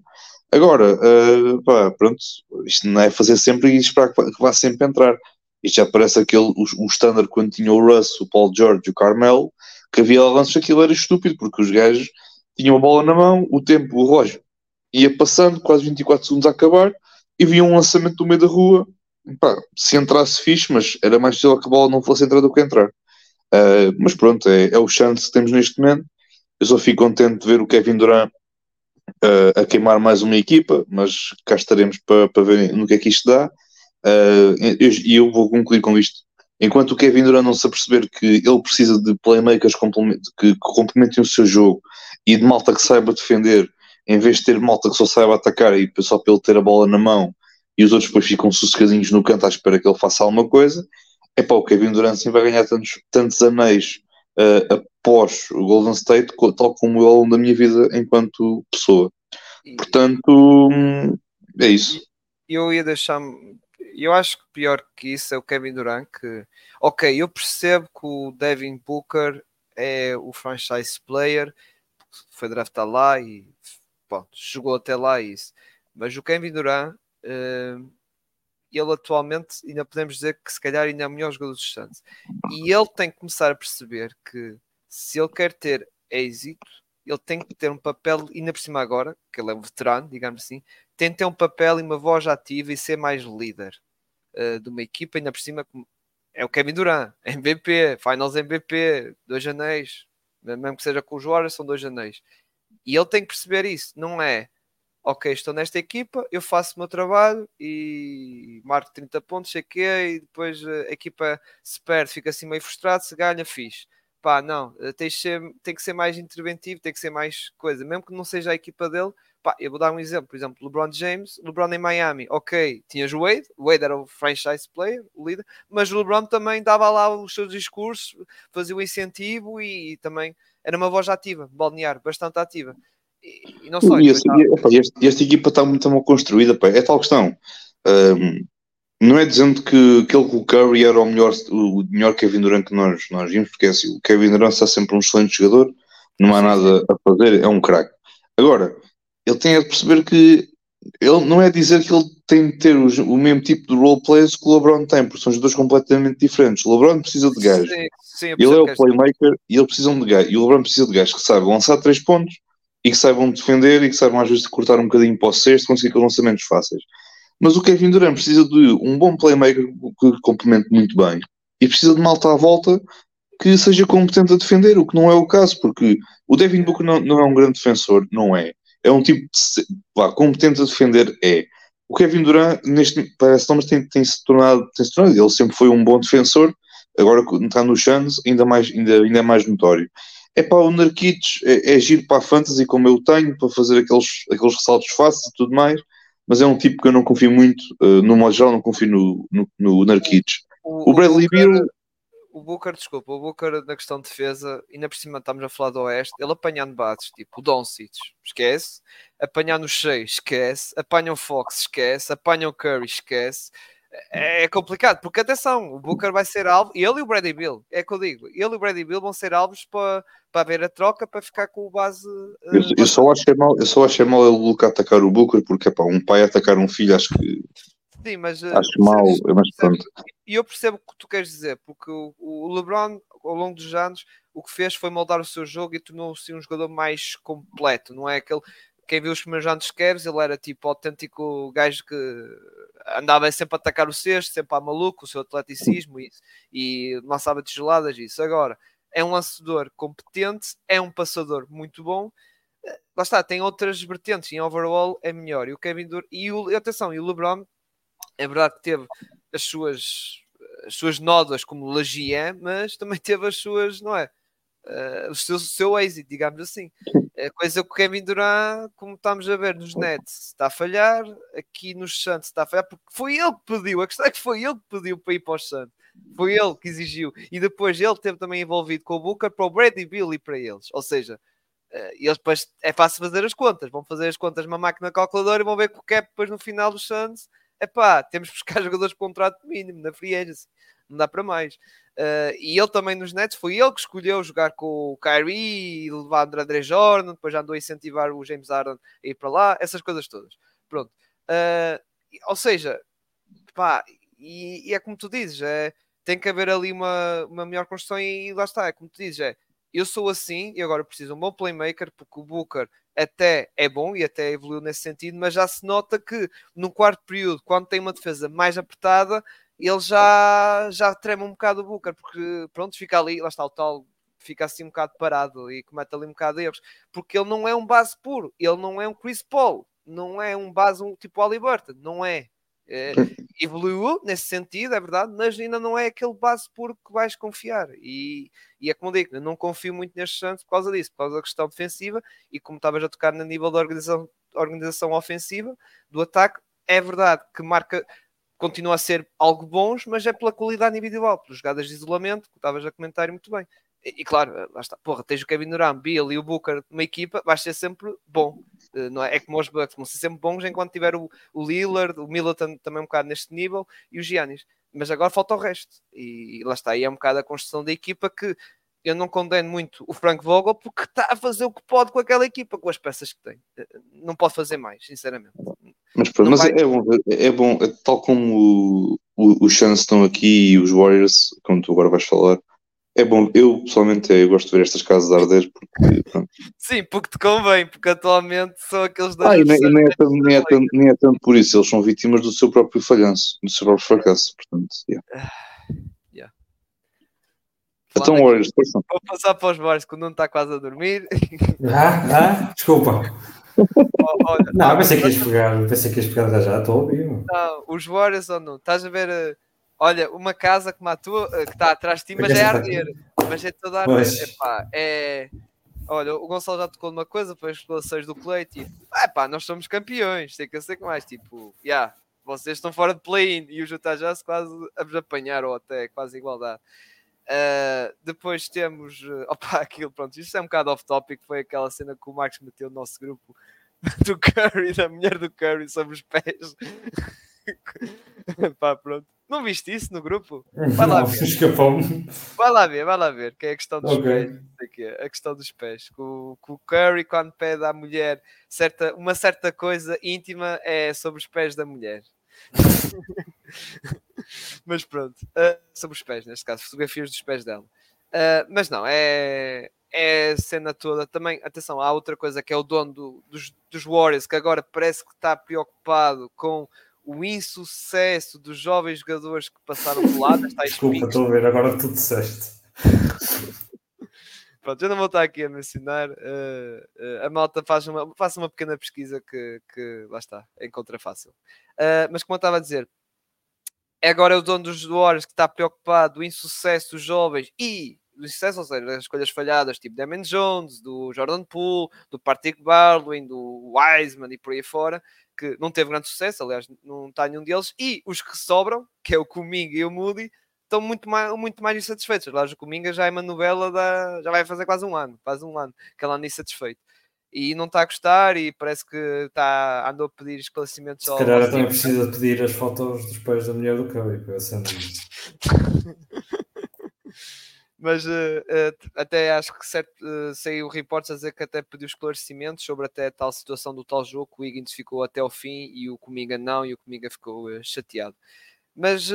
S3: Agora, uh, pá, pronto, isto não é fazer sempre e esperar que vá, sempre entrar. Isto já parece aquele, o, o standard quando tinha o Russ, o Paul George e o Carmelo, que havia lances aquilo era estúpido, porque os gajos tinham a bola na mão, o tempo, o relógio ia passando, quase 24 segundos a acabar, e vinha um lançamento do meio da rua. Pá, se entrasse fixe, mas era mais possível que a bola não fosse entrar do que entrar. Uh, mas pronto, é, é, o chance que temos neste momento. Eu só fico contente de ver o Kevin Durant uh, a queimar mais uma equipa, mas cá estaremos para, para ver no que é que isto dá. Uh, e eu, eu, vou concluir com isto. Enquanto o Kevin Durant não se aperceber que ele precisa de playmakers que complementem o seu jogo e de malta que saiba defender, em vez de ter malta que só saiba atacar e só pelo ter a bola na mão e os outros depois ficam sossegadinhos no canto à espera que ele faça alguma coisa, é para o Kevin Durant sim vai ganhar tantos, tantos anéis uh, após o Golden State, tal como eu ao longo da minha vida enquanto pessoa. Portanto, é isso.
S2: Eu ia deixar. Eu acho que pior que isso é o Kevin Durant. Que, ok, eu percebo que o Devin Booker é o franchise player, foi draftado lá e pronto, jogou até lá isso. Mas o Kevin Durant. Uh, ele atualmente ainda podemos dizer que se calhar ainda é o melhor jogador dos Santos. E ele tem que começar a perceber que se ele quer ter êxito, ele tem que ter um papel, ainda por cima agora, que ele é um veterano, digamos assim, tem que ter um papel e uma voz ativa e ser mais líder uh, de uma equipa, ainda por cima é o Kevin Durant, [LAUGHS] MVP, Finals MVP, dois anéis, mesmo que seja com os Warriors, são dois anéis. E ele tem que perceber isso, não é ok, estou nesta equipa, eu faço o meu trabalho e marco 30 pontos, sei que e depois a equipa se perde, fica assim meio frustrado, se ganha, fixe. Pá, não, eh, tem que, ser, tem que ser mais interventivo, tem que ser mais coisa, mesmo que não seja a equipa dele. Pá, eu vou dar um exemplo, por exemplo, LeBron James, LeBron em Miami, ok, tinhas o Wade, o Wade era o franchise player, o líder, mas o LeBron também dava lá os seus discursos, fazia o incentivo e, e também era uma voz ativa, balnear, bastante ativa. E, não só.
S3: E, e, esta, equipa está muito mal construída, pá. é tal questão. Um, não é dizendo que aquele que o Curry era o melhor, o melhor Kevin Durant que nós, nós vimos, porque é assim, o Kevin Durant está sempre um excelente jogador, não há nada a fazer, é um craque. Agora, ele tem a perceber que ele não é dizer que ele tem de ter o, o mesmo tipo de role players que o LeBron tem, porque são jogadores completamente diferentes. O LeBron precisa de gajos. Sim, sim, ele é o playmaker e ele precisa de gajos. E o LeBron precisa de gajos que sabem lançar três pontos e que saibam defender e que saibam às vezes cortar um bocadinho para o sexto, conseguir aqueles lançamentos fáceis. Mas o Kevin Durant precisa de um bom playmaker que complemente muito bem e precisa de malta à volta que seja competente a defender, o que não é o caso, porque o Devin Booker não, não é um grande defensor, não é. É um tipo de, competente a defender, é. O Kevin Durant, neste, parece mas tem, tem, se tornado, tem se tornado, ele sempre foi um bom defensor, agora está no Suns, ainda, mais, ainda, ainda é mais notório. É para o Narkic, é, é giro para a fantasy como eu tenho, para fazer aqueles, aqueles ressaltos fáceis e tudo mais, mas é um tipo que eu não confio muito, uh, no modo geral, não confio no, no, no Narkic. O, o Bradley Beal
S2: o Booker, desculpa, o Booker na questão de defesa, ainda por cima estamos a falar do Oeste, ele apanhando bases, tipo o Doncic, esquece, apanhar no Shea, esquece, apanha o Fox, esquece, apanha o Curry, esquece. É, é complicado, porque atenção, o Booker vai ser alvo, ele e o Brady Bill, é que eu digo, ele e o Brady Bill vão ser alvos para, para haver a troca para ficar com o base. Uh,
S3: eu, eu, só achei mal, eu só achei mal ele Luca atacar o Booker, porque é para um pai atacar um filho, acho que
S2: Sim, mas
S3: uh, acho mal, mas pronto.
S2: E eu percebo o que tu queres dizer, porque o, o, LeBron, ao longo dos anos, o que fez foi moldar o seu jogo e tornou-se um jogador mais completo, não é aquele. Quem viu os primeiros anos de Cavs, ele era tipo autêntico gajo que andava sempre a atacar o cesto, sempre a maluco, o seu atleticismo e, e lançava tijoladas. Isso agora é um lançador competente, é um passador muito bom lá está, tem outras vertentes em overall é melhor. E o Kevin Durant, e o, atenção, e o LeBron é verdade que teve as suas, as suas nódoas como Lagier, mas também teve as suas, não é? Uh, o seu, seu êxito, digamos assim. É coisa que o Kevin Durant, como estamos a ver nos Nets, está a falhar, aqui nos Santos está a falhar, porque foi ele que pediu. A questão é que foi ele que pediu para ir para os Santos. Foi ele que exigiu. E depois ele teve também envolvido com o Booker para o Brady Bill e para eles. Ou seja, uh, eles depois é fácil fazer as contas. Vão fazer as contas numa máquina calculadora e vão ver que o cap depois no final dos Santos epá, temos que buscar [LAUGHS] jogadores de contrato mínimo na free agency, não dá para mais. Uh, e ele também nos Nets, foi ele que escolheu jogar com o Kyrie e levar o André Jordan, depois já andou a incentivar o James Harden a ir para lá, essas coisas todas. Pronto. Uh, ou seja, pá, e, e, é como tu dizes, é, tem que haver ali uma, uma melhor construção e, e lá está, é como tu dizes, é, eu sou assim e agora preciso de um bom playmaker porque o Booker até é bom e até evoluiu nesse sentido, mas já se nota que no quarto período, quando tem uma defesa mais apertada, ele já, já trema um bocado o Booker, porque pronto, fica ali, lá está o tal, fica assim um bocado parado e comete ali um bocado de erros, porque ele não é um base puro, ele não é um Chris Paul, não é um base um tipo Ali Burton, não é. É, evoluiu nesse sentido, é verdade, mas ainda não é aquele base puro que vais confiar. E, e é como digo, não confio muito neste Santos por causa disso, por causa da questão defensiva e como estavas a tocar no nível da organização, organização ofensiva, do ataque, é verdade que marca continua a ser algo bons, mas é pela qualidade individual, pelas jogadas de isolamento, que estavas a comentar muito bem. E, e, claro, lá está, porra, tens o Kevin Durant, Bill e o Booker numa equipa, vais ser sempre bom. Eh, não é? é como os Bucks, vão ser sempre bons enquanto tiver o, o Lillard, o Middleton também um bocado neste nível e o Giannis. Mas agora falta o resto. E, e lá está, aí é um bocado a construção da equipa que eu não condeno muito o Frank Vogel porque está a fazer o que pode com aquela equipa, com as peças que tem. Eh, não pode fazer mais, sinceramente.
S3: Mas, mas vai... é, bom, é bom, é tal como o, o, os Suns estão aqui e os Warriors, como tu agora vais falar, é bom, eu pessoalmente eu gosto de ver estas casas de arder porque. Pronto.
S2: Sim, porque te convém, porque atualmente são aqueles dois.
S3: Ah, e nem, nem, é tanto, nem, é tanto, nem é tanto por isso, eles são vítimas do seu próprio falhanço, do seu próprio fracasso, portanto. Yeah. yeah. Então, Warriors,
S2: Vou passar para os Warriors quando não está quase a dormir.
S1: Ah, ah, desculpa. Olha, não, pensei que ias pegar, pensei que ias pegar já, já estou.
S2: Não, os Warriors ou não, estás a ver. Uh Olha, uma casa como a tua, eh, que está atrás de ti, mas é arder. Mas é toda a arder. Epá, é... Olha, o Gonçalo já tocou numa coisa, foi as relações do Clay, tipo, epá, nós somos campeões, tem que ser com mais, tipo, já, yeah, vocês estão fora de play-in e os Utah Jazz quase a vos apanhar, ou até quase igualdade. Uh, depois temos, uh, [LAUGHS] opa, aquilo, pronto, isto é um bocado off-topic, foi aquela cena que o Marcos meteu no nosso grupo [LAUGHS] do Curry, da mulher do Curry sobre os pés. [LAUGHS] Pá, pronto. Não viste isso no grupo? Vai lá ver. Vai lá ver, vai lá ver, que é a questão dos okay. pés. A questão dos pés. O, o Curry, quando pede à mulher certa, uma certa coisa íntima, é sobre os pés da mulher. Mas pronto, uh, sobre os pés, neste caso, fotografias dos pés dela. Uh, mas não, é, é a cena toda. Também, atenção, há outra coisa que é o dono do, dos, dos Warriors, que agora parece que está preocupado com o insucesso dos jovens jogadores que passaram por lá.
S1: Desculpa, estou a ver agora tu disseste. [LAUGHS]
S2: Pronto, eu não vou estar aqui a mencionar. Uh, uh, a malta faz uma, faça uma pequena pesquisa que, que lá está, encontra fácil. Uh, mas como eu estava a dizer, é agora o dono dos Warriors que está preocupado do insucesso dos jovens e do sucesso, ou seja, das escolhas falhadas, tipo Damon Jones, do Jordan Poole, do Patrick Baldwin, do Wiseman e por aí fora, que não teve grande sucesso, aliás, não está nenhum deles, e os que sobram, que é o Kuminga e o Moody, estão muito mais, muito mais insatisfeitos. Aliás, o Cominga já é uma novela da. já vai fazer quase um ano, quase um ano, que ela anda insatisfeito. E não está a gostar e parece que está, andou a pedir esclarecimentos
S1: Se calhar também precisa pedir as fotos dos pais da mulher do Curry, para [LAUGHS]
S2: Mas uh, uh, até acho que certo, uh, saiu reportes a dizer que até pediu esclarecimentos sobre até a tal situação do tal jogo, que o Higgins ficou até ao fim e o Cominga não, e o Cominga ficou chateado. Mas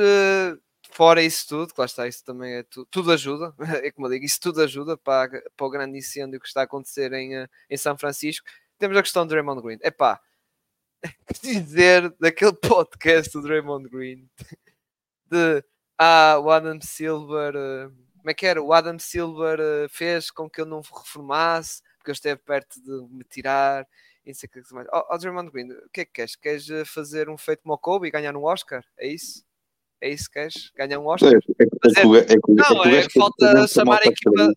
S2: fora isso tudo, lá está, isso também é tu, tudo ajuda, [LAUGHS] é como eu digo, isso tudo ajuda para, para o grande incêndio que está a acontecer em, eh, em São Francisco. Temos a questão do Draymond Green. Epá, [LAUGHS] que dizer daquele podcast do Draymond Green de ah, o Adam Silver, uh, como é que era? O Adam Silver uh, fez com que eu não reformasse porque eu esteve perto de me tirar e não sei o que mais. Oh, oh Draymond Green, o que é que queres? Queres fazer um feito como o Kobe e ganhar um Oscar? É isso? É isso que queres? Ganhar um Oscar? É, é, é, não, é, falta chamar a equipa.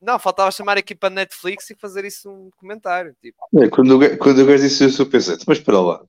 S2: Não, faltava chamar a equipa Netflix e fazer isso um comentário. Tipo.
S3: É, quando, o, quando gajo disse isso, eu pensei, mas espera lá,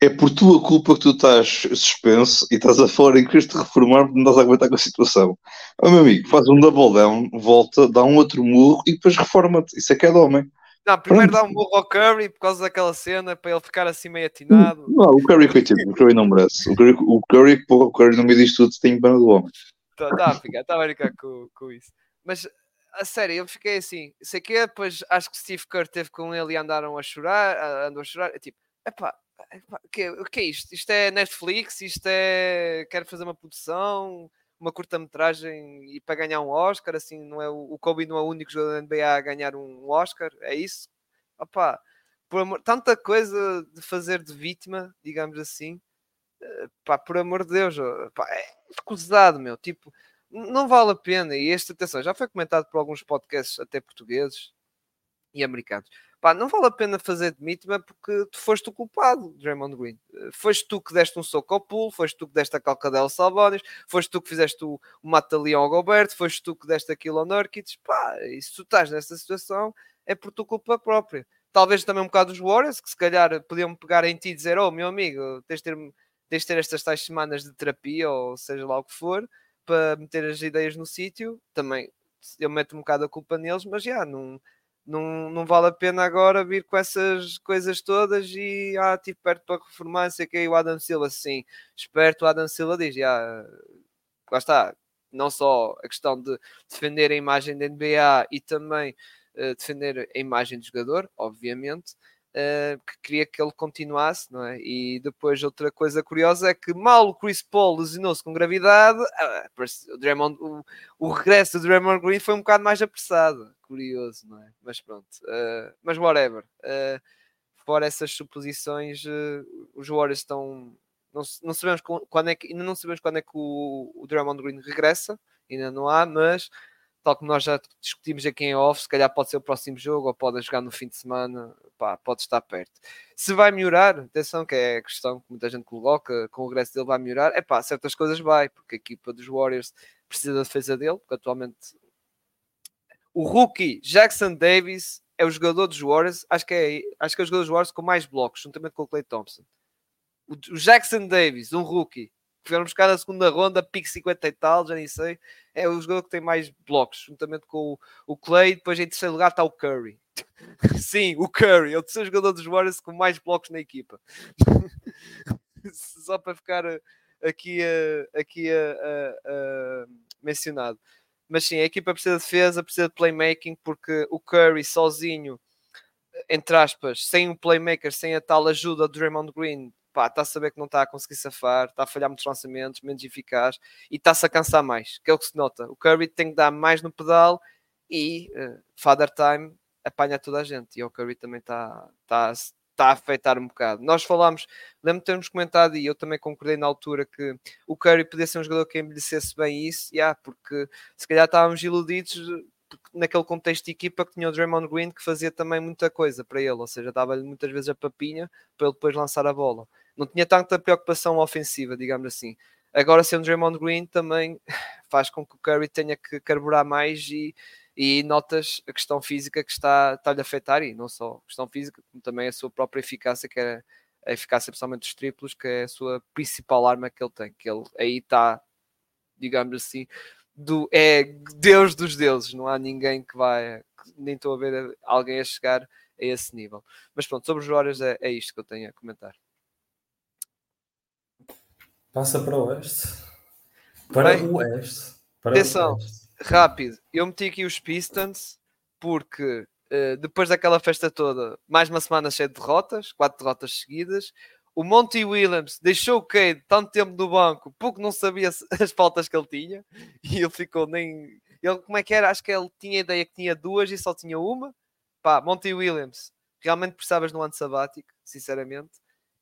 S3: é por tua culpa que tu estás suspenso e estás a fora e queres te reformar porque não estás a aguentar com a situação. Oh, meu amigo, faz um double down, volta, dá um outro murro e depois reforma-te. Isso é que é de homem.
S2: Não, primeiro dá um burro ao Curry por causa daquela cena para ele ficar assim meio atinado.
S3: Não, o Curry, coitado, o Curry não merece. O Curry, o Curry, o Curry não me diz tudo, tem pena do homem.
S2: Está tá a ficar, está a brincar com, com isso. Mas a sério, eu fiquei assim, sei que depois acho que Steve Kerr teve com ele e andaram a chorar, andou a chorar, é tipo, epá, o que, que é isto? Isto é Netflix, isto é. Quero fazer uma produção, uma curta-metragem e para ganhar um Oscar, assim, não é o, Kobe não é o único jogador da NBA a ganhar um Oscar, é isso? Opá, por amor, tanta coisa de fazer de vítima, digamos assim, eh, pá, por amor de Deus, pá, é escusado, meu, tipo, não vale a pena. E esta atenção já foi comentado por alguns podcasts, até portugueses e americanos Pá, não vale a pena fazer de vítima porque tu foste o culpado, Draymond Green. Eh, foste tu que deste um soco ao pulo, foste tu que deste a calcadela ao foste tu que fizeste o, o mata-leão ao Gobert, foste tu que deste aquilo ao Nurkic. Pá, e se tu estás nessa situação é por tua culpa própria. Talvez também um bocado dos Warriors, que se calhar podiam pegar em ti e dizer: Oh, meu amigo, tens de ter, tens de ter estas tais semanas de terapia, ou seja lá o que for, para meter as ideias no sítio. Também eu meto um bocado a culpa neles, mas já, não não, não vale a pena agora vir com essas coisas todas e ah, tipo perto para reformar, sei que, o Adam Silva, sim, esperto, o Adam Silva diz, já, lá está, não só a questão de defender a imagem da NBA e também uh, defender a imagem do jogador, obviamente, uh, que queria que ele continuasse, não é? E depois outra coisa curiosa é que mal o Chris Paul lesionou-se com gravidade, uh, o, Draymond, o, o, regresso do Draymond Green foi um bocado mais apressado, curioso, não é? Mas pronto, uh, mas whatever. fora essas suposições, os Warriors estão não, não, sabemos quando é que ainda não sabemos quando é que o, o Draymond Green regressa, ainda não há, mas tal como nós já discutimos aqui em off, se calhar pode ser o próximo jogo ou pode jogar no fim de semana, pá, pode estar perto. Se vai melhorar, atenção, que é a questão que muita gente coloca, com o regresso dele vai melhorar, é pá, certas coisas vai, porque a equipa dos Warriors precisa da defesa dele, porque atualmente o rookie Jackson Davis é o jogador dos Warriors, acho que é, acho que é o jogador dos Warriors com mais blocos, juntamente com o Clay Thompson. O Jackson Davis, um rookie, que vieram buscar na segunda ronda, pique 50 e tal, já nem sei, é o jogador que tem mais blocos, juntamente com o, o Clay. Depois em terceiro lugar está o Curry. [LAUGHS] Sim, o Curry é o terceiro jogador dos Warriors com mais blocos na equipa. [LAUGHS] Só para ficar eh, aqui, aqui mencionado. Mas sim, a equipa precisa de defesa, precisa de playmaking, porque o Curry sozinho, entre aspas, sem um playmaker, sem a tal ajuda do Draymond Green, pá, está a saber que não está a conseguir safar, está a falhar muitos lançamentos, menos eficaz e está-se a cansar mais, que é o que se nota. O Curry tem que dar mais no pedal e uh, Father Time apanha toda a gente. E o Curry também está tá, está a afetar um bocado. Nós falámos, lembro de termos comentado e eu também concordei na altura que o Curry podia ser um jogador que envelhecesse bem isso, yeah, porque se calhar estávamos iludidos naquele contexto de equipa que tinha o Draymond Green que fazia também muita coisa para ele, ou seja, dava-lhe muitas vezes a papinha para ele depois lançar a bola. Não tinha tanta preocupação ofensiva, digamos assim. Agora, sendo Draymond Green também [LAUGHS] faz com que o Curry tenha que carburar mais e, e notas a questão física que está, está-lhe a afetar, e não só a questão física, como também a sua própria eficácia, que é a eficácia principalmente dos triplos, que é a sua principal arma que ele tem, que ele aí está, digamos assim, do, é Deus dos deuses, não há ninguém que vai, nem estou a ver alguém a chegar a esse nível. Mas pronto, sobre os Warriors é, é isto que eu tenho a comentar.
S1: Passa para o oeste. Para Bem, o oeste. Para
S2: atenção, o oeste. rápido. Eu meti aqui os Pistons porque uh, depois daquela festa toda, mais uma semana cheia de derrotas, quatro derrotas seguidas. O Monty Williams deixou o Cade tanto tempo no banco porque não sabia [LAUGHS] as faltas que ele tinha e ele ficou nem. Ele, como é que era? Acho que ele tinha a ideia que tinha duas e só tinha uma. Pá, Monty Williams, realmente precisavas no ano sabático, sinceramente.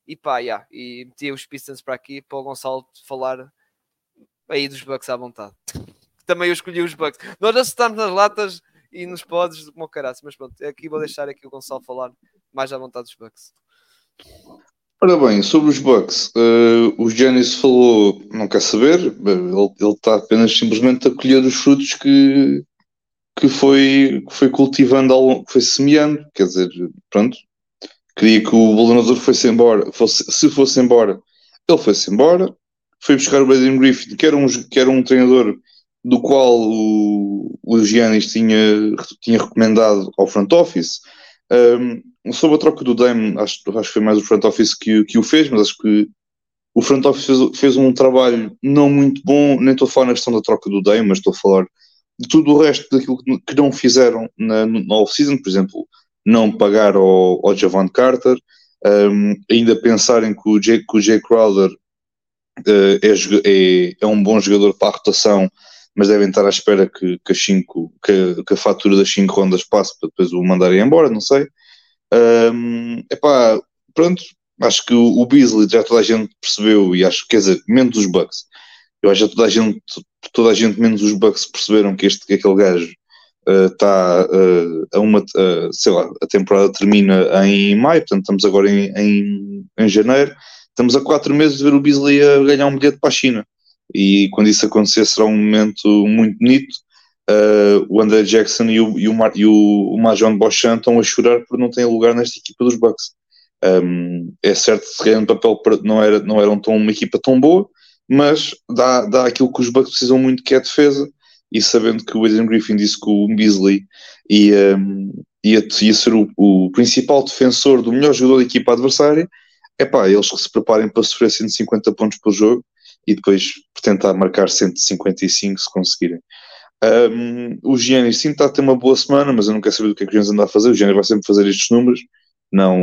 S2: E pá, yeah, e meti os Pistons para aqui para o Gonçalo falar aí dos Bucks à vontade. [LAUGHS] Também eu escolhi os Bucks. Nós estamos nas latas e nos podes como caraço, mas pronto, aqui vou deixar aqui o Gonçalo falar mais à vontade dos Bucks.
S3: Ora bem, sobre os Bucks, uh, o Giannis falou, não quer saber, ele, está apenas simplesmente a colher os frutos que, que, foi, que foi cultivando, que foi semeando, quer dizer, pronto, Queria que o Bolonador fosse embora, fosse, se fosse embora, ele foi-se embora, foi buscar o Braden Griffin, que era um, que era um treinador do qual o, o Giannis tinha, tinha recomendado ao front office. Um, sobre a troca do Dame, acho, acho que foi mais o front office que, que o fez, mas acho que o front office fez, fez, um trabalho não muito bom, nem estou a falar na questão da troca do Dame, mas estou a falar de tudo o resto daquilo que não fizeram na, na off-season, por exemplo, não pagar ao, ao Javon Carter, um, ainda pensarem que o Jay, que o Jay Crowder uh, é, é, é, um bom jogador para a rotação, mas devem estar à espera que, que, cinco, que, que a fatura das 5 rondas passe para depois o mandarem embora, não sei. Um, epá, pronto, acho que o, o Beasley já toda a gente percebeu, e acho que, quer dizer, menos os Bucks. Eu acho que toda a gente, toda a gente menos os Bucks perceberam que, este, que aquele gajo está uh, uh, a uma, uh, sei lá, a temporada termina em maio, portanto estamos agora em, em, em, janeiro, estamos a quatro meses de ver o Beasley a ganhar um bilhete para a China. E quando isso acontecer será um momento muito bonito. Uh, o André Jackson e o, e o, Mar, e o, o Majon Beauchamp estão a chorar por não terem lugar nesta equipa dos Bucks. Um, é certo que no papel não, era, não eram tão, uma equipa tão boa, mas dá, dá aquilo que os Bucks precisam muito, que é defesa, e sabendo que o Adrian Griffin disse que o Beasley ia, ia, ia ser o, o, principal defensor do melhor jogador da equipa adversária, é pá, eles que se preparem para sofrer 150 pontos por jogo e depois tentar marcar 155 se conseguirem. Um, o Giannis sim está a ter uma boa semana, mas eu não quero saber do que é que o Giannis anda a fazer. O Giannis vai sempre fazer estes números. Não,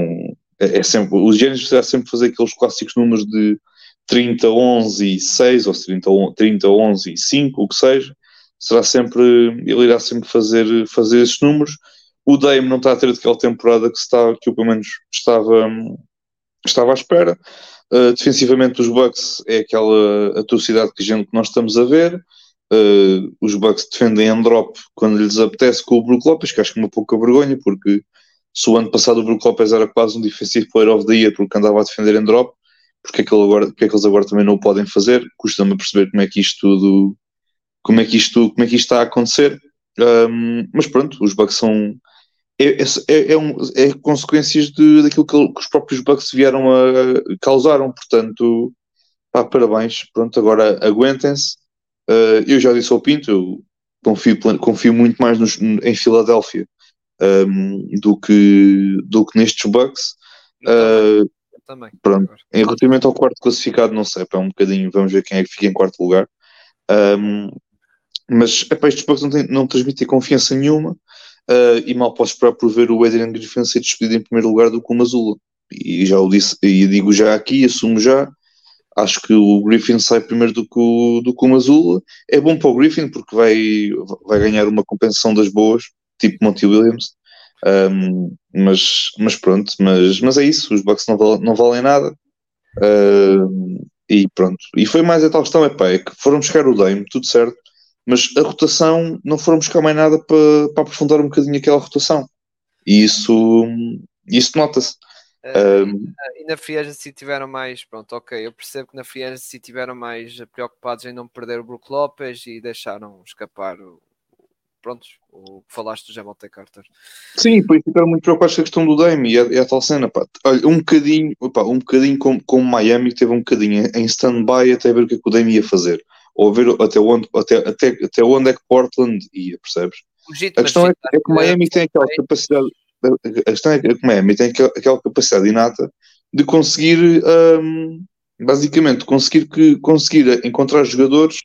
S3: é, é sempre, o Giannis vai sempre fazer aqueles clássicos números de 30, 11 e 6 ou 30, 30 11 e 5, o que seja será sempre, ele irá sempre fazer, fazer esses números. O Dame não está a ter aquela temporada que, está, que eu pelo menos estava, estava à espera. Uh, defensivamente os Bucks é aquela atrocidade que, gente, nós estamos a ver. Uh, os Bucks defendem em drop quando lhes apetece com o Brook Lopes, que acho que é uma pouca vergonha, porque se o ano passado o Brook Lopes era quase um defensive player of the year porque andava a defender em drop, porque é que, agora, porque é que eles agora também não o podem fazer? Custa-me perceber como é que isto tudo como é que isto, como é que isto está a acontecer. Um, mas pronto, os bugs são. É, é, é, um, é consequências de, daquilo que, que, os próprios bugs vieram a causaram, portanto, pá, parabéns. Pronto, agora aguentem-se. Uh, eu já disse ao Pinto, eu confio, confio muito mais nos, em Filadélfia um, do, que, do que nestes bugs. Uh, também. Pronto. Em relativamente ao quarto classificado, não sei, é um bocadinho, vamos ver quem é que fica em quarto lugar. Um, mas epá, estes Bucks não, têm, não transmitem confiança nenhuma uh, e mal posso esperar por ver o Adrian Griffin ser despedido em primeiro lugar do que o Mazula. E já o disse, e digo já aqui, assumo já. Acho que o Griffin sai primeiro do que o, do. É bom para o Griffin porque vai, vai ganhar uma compensação das boas, tipo Monty Williams. Um, mas, mas pronto, mas, mas é isso, os Bucks não, val, não valem nada. E pronto. E foi mais a tal questão, é pá, é que foram buscar o Dame, tudo certo, mas a rotação não foram buscar mais nada para, para aprofundar um bocadinho aquela rotação. E isso, isso nota-se.
S2: Uh, um, e na Free Agency tiveram mais, pronto, ok, eu percebo que na Free Agency tiveram mais preocupados em não perder o Brook Lopes e deixaram escapar o, pronto, o que falaste do Jamote Carter.
S3: Sim, por isso ficaram muito preocupados com a questão do Dame e a, e a tal cena, pá. Olha, um bocadinho, opa, um bocadinho como, como Miami teve um bocadinho em stand-by até ver o que, é que o Dame ia fazer, ou ver até onde, até, até, até onde é que Portland ia, percebes? a questão é, é, que Miami tem aquela capacidade a questão é que Miami tem aquela capacidade inata de conseguir, um, basicamente, conseguir, que, conseguir encontrar jogadores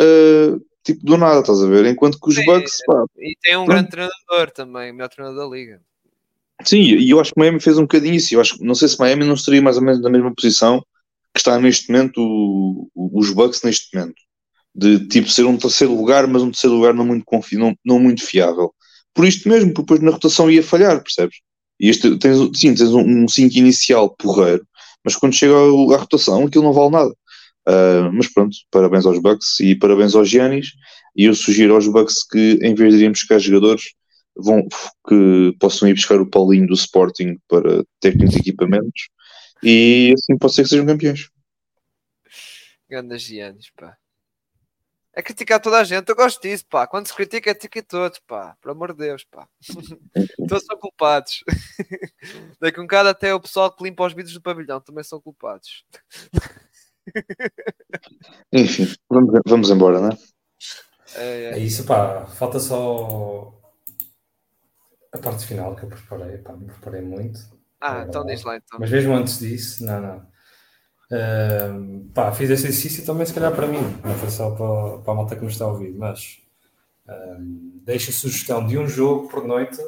S3: uh, tipo do nada, estás a ver? Enquanto que os Sim, Bucks. Pá,
S2: e tem um grande treinador também, o melhor treinador da liga.
S3: Sim, e eu acho que Miami fez um bocadinho isso. Eu acho, não sei se Miami não estaria mais ou menos na mesma posição que está neste momento o, os Bucks neste momento. De tipo ser um terceiro lugar, mas um terceiro lugar não muito, confi não, não muito fiável por isto mesmo, porque depois na rotação ia falhar, percebes? E este, tens, sim, tens um 5 um inicial porreiro, mas quando chega à rotação aquilo não vale nada. Uh, mas pronto, parabéns aos Bucks e parabéns aos Giannis. E eu sugiro aos Bucks que, em vez de irem buscar jogadores, vão, que possam ir buscar o Paulinho do Sporting para técnicos e equipamentos e assim pode ser que sejam campeões.
S2: Grandes Giannis, pá é criticar toda a gente. Eu gosto disso, pá. Quando se critica, é critica todos, pá. Por amor de Deus, pá. [LAUGHS] Todos são culpados. [LAUGHS] Daqui um bocado até o pessoal que limpa os vidros do pavilhão também são culpados. [LAUGHS]
S3: Enfim, vamos, vamos embora, não é?
S1: É, é. é isso, pá. Falta só a parte final que eu preparei, pá. Me preparei muito.
S2: Ah, então diz lá então.
S1: Mas mesmo antes disso, não, não. Pá, fiz esse exercício também, se calhar, para mim, não foi só para, para a malta que nos está a ouvir, mas uh, deixo a sugestão de um jogo por noite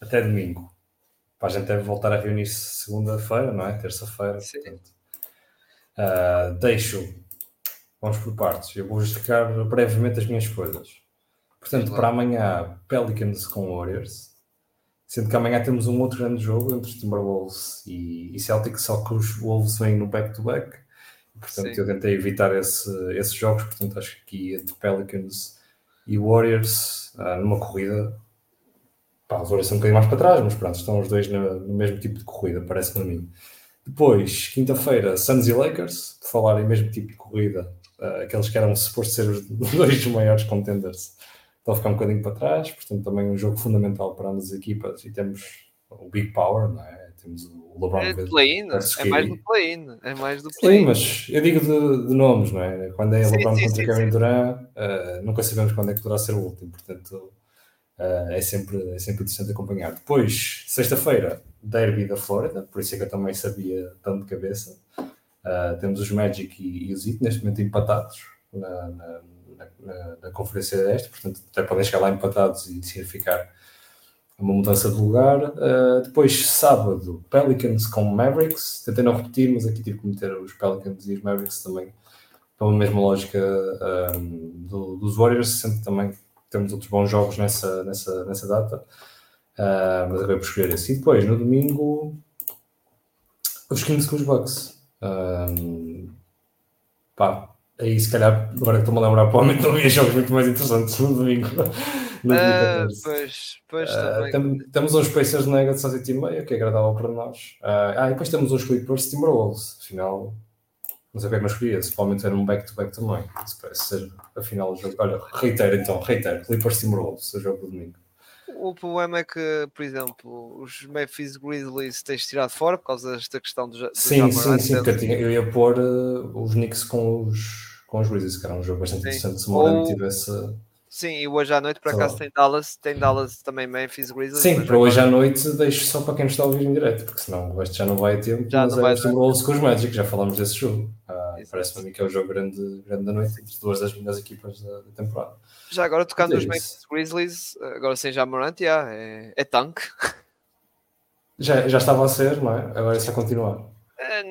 S1: até domingo. Pá, a gente deve voltar a reunir-se segunda-feira, não é? Terça-feira. Uh, deixo, vamos por partes, eu vou justificar brevemente as minhas coisas. Portanto, para amanhã, Pelicans com Warriors. Sendo que amanhã temos um outro grande jogo entre Timberwolves e, e Celtic, só que os Wolves vêm no back-to-back. -back. Portanto, Sim. eu tentei evitar esse, esses jogos. Portanto, acho que aqui entre Pelicans e Warriors, ah, numa corrida, pá, os Warriors são um bocadinho mais para trás, mas pronto, estão os dois no, no mesmo tipo de corrida, parece-me a mim. Depois, quinta-feira, Suns e Lakers, por falar em mesmo tipo de corrida, uh, aqueles que eram supostos ser os [LAUGHS] dois maiores contenders a ficar um bocadinho para trás, portanto também um jogo fundamental para ambas as equipas e temos o Big Power, não é? Temos o LeBron
S2: é play-in, é mais do play-in, é mais do play
S1: Sim, mas eu digo de, de, nomes, não é? Quando é sim, LeBron sim, contra sim, Kevin Durant, uh, nunca sabemos quando é que poderá ser o último, portanto uh, é, sempre, é sempre interessante acompanhar. Depois, sexta-feira, Derby da Flórida, por isso é que eu também sabia tanto de cabeça. Uh, temos os Magic e, e os Heat neste momento empatados na, na na, na, Conferência deste, portanto até podem chegar lá empatados e significar uma mudança de lugar. Uh, depois, sábado, Pelicans com Mavericks. Tentei não repetir, mas aqui tive que meter os Pelicans e os Mavericks também pela mesma lógica um, ehm, do, dos Warriors, sendo que também temos outros bons jogos nessa, nessa, nessa data. Uh, mas acabei por escolher esse. E depois, no domingo, os Kings com os Bucks. Um, pá, aí se calhar, agora que estou-me a lembrar, provavelmente não havia jogos muito mais interessantes no domingo. [LAUGHS]
S2: No uh, pois, pois uh,
S1: temos uns Pacers Nuggets às 8h30, que é agradável para nós. Uh, ah, e depois temos uns Clippers Timberwolves. Afinal, não sei o que é que eu escolhi, se provavelmente era um back-to-back também. Se parece ser afinal o jogo. Olha, reitero então, reitero. Clippers Timberwolves, o jogo do domingo.
S2: O problema é que, por exemplo, os Memphis Grizzlies tens tirado fora por causa desta questão do, do
S1: Sim, sim, sim, porque eu, tinha, eu ia pôr uh, os Knicks com os com os Grizzlies, que era um jogo bastante Sim. interessante se o Morant tivesse.
S2: Sim, e hoje à noite por acaso tem Dallas, tem Dallas também Memphis Grizzlies.
S1: Sim, para hoje à noite deixo só para quem está a ouvir em direto, porque senão o resto já não vai a tempo. Já mas não é vai os Timberwolves com os Magic, já falámos desse jogo. Ah, Parece-me a mim que é o jogo grande, grande da noite entre duas das melhores equipas da, da temporada.
S2: Já agora tocando nos Memphis Grizzlies, agora sem já Morant, yeah, é, é tanque.
S1: Já, já estava a ser, não é? Agora é só continuar.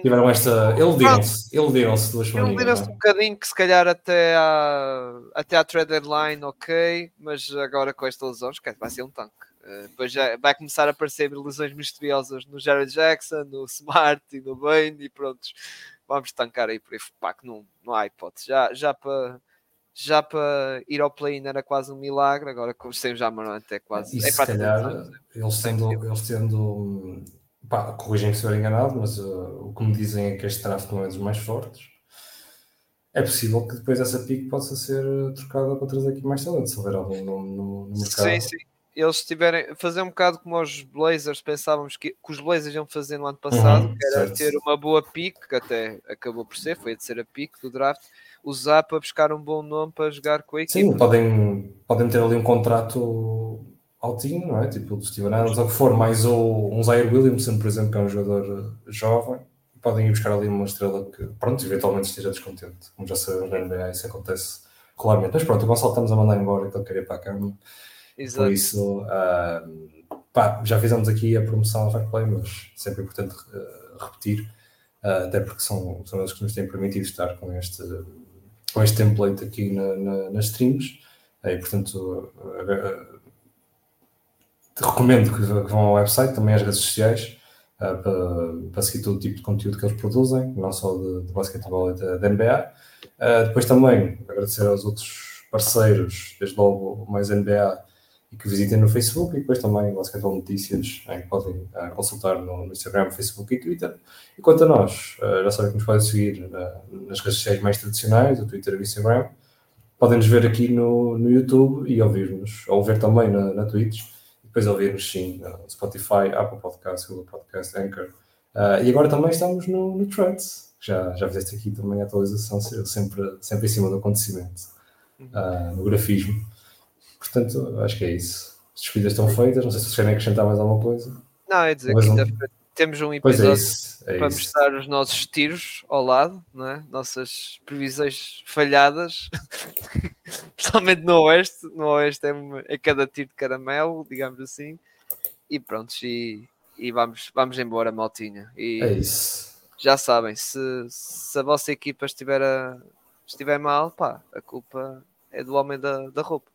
S1: Tiveram esta. Iludiram-se, iludiram-se duas semanas.
S2: Iludiram-se um bocadinho que se calhar até à, até à trade deadline, ok, mas agora com esta lesão, esquece, vai ser um tanque. Uh, depois já vai começar a aparecer lesões misteriosas no Jared Jackson, no Smart e no Bane e pronto, vamos tancar aí por aí, pá, que não, não há hipótese. Já, já para já para ir ao play-in era quase um milagre, agora com sem o Jamarant é quase.
S1: E
S2: é
S1: se calhar, eles tendo, eles tendo pá, corrigem-me se estiver enganado, mas uh, o que me dizem é que este draft não é dos mais fortes. É possível que depois essa pick possa ser uh, trocada para trazer aqui mais talento, se houver algum nome no, no mercado.
S2: Sim, sim. Eles tiverem fazer um bocado como os Blazers pensávamos que, que os Blazers iam fazer no ano passado, uhum, que era certo. ter uma boa pick, que até acabou por ser, foi a terceira pick do draft, usar para buscar um bom nome para jogar com a equipe.
S1: Sim, podem, podem ter ali um contrato altinho, não é? Tipo do Steven Adams, ou que for, mais o, um Zaire Williamson, por exemplo, que é um jogador eh, jovem, podem ir buscar ali uma estrela que, pronto, eventualmente esteja descontente. Como já sabemos na NBA, isso acontece claramente. Mas pronto, o Gonçalo estamos a mandar embora, que ele queria para a cama. Exato. Por isso, uh, pá, já fizemos aqui a promoção ao Fair Play, mas sempre é importante uh, repetir, uh, até porque são, são eles que nos têm permitido estar com este, com este template aqui na, na, nas streams. E, portanto, recomendo que, vão ao website, também às redes sociais, uh, para, para, seguir todo o tipo de conteúdo que eles produzem, não só de, de basquetebol e da NBA. Uh, depois também agradecer aos outros parceiros, desde logo mais NBA, e que visitem no Facebook, e depois também Basquetebol Notícias, em que podem uh, consultar no, no, Instagram, Facebook e Twitter. E quanto a nós, já sabem que nos podem seguir nas redes sociais mais tradicionais, o Twitter e o Instagram. Podem nos ver aqui no, no YouTube e ouvir-nos, ou ver também na, na Twitch depois ouvirmos sim no Spotify, Apple Podcast, Google Podcast, Anchor. Uh, e agora também estamos no, no Threads. Já, já fizeste aqui também a atualização, sempre, sempre em cima do acontecimento, uh, no grafismo. Portanto, acho que é isso. As despedidas estão feitas, não sei se vocês querem acrescentar mais alguma coisa.
S2: Não, é dizer, quinta-feira temos um é episódio é é para mostrar os nossos tiros ao lado, não é? nossas previsões falhadas, [LAUGHS] principalmente no Oeste. No Oeste é, é cada tiro de caramelo, digamos assim, e pronto, e, e vamos, vamos embora, maltinha. E
S1: é isso.
S2: Já sabem, se, se a vossa equipa estiver, a, estiver mal, pá, a culpa é do homem da, da roupa.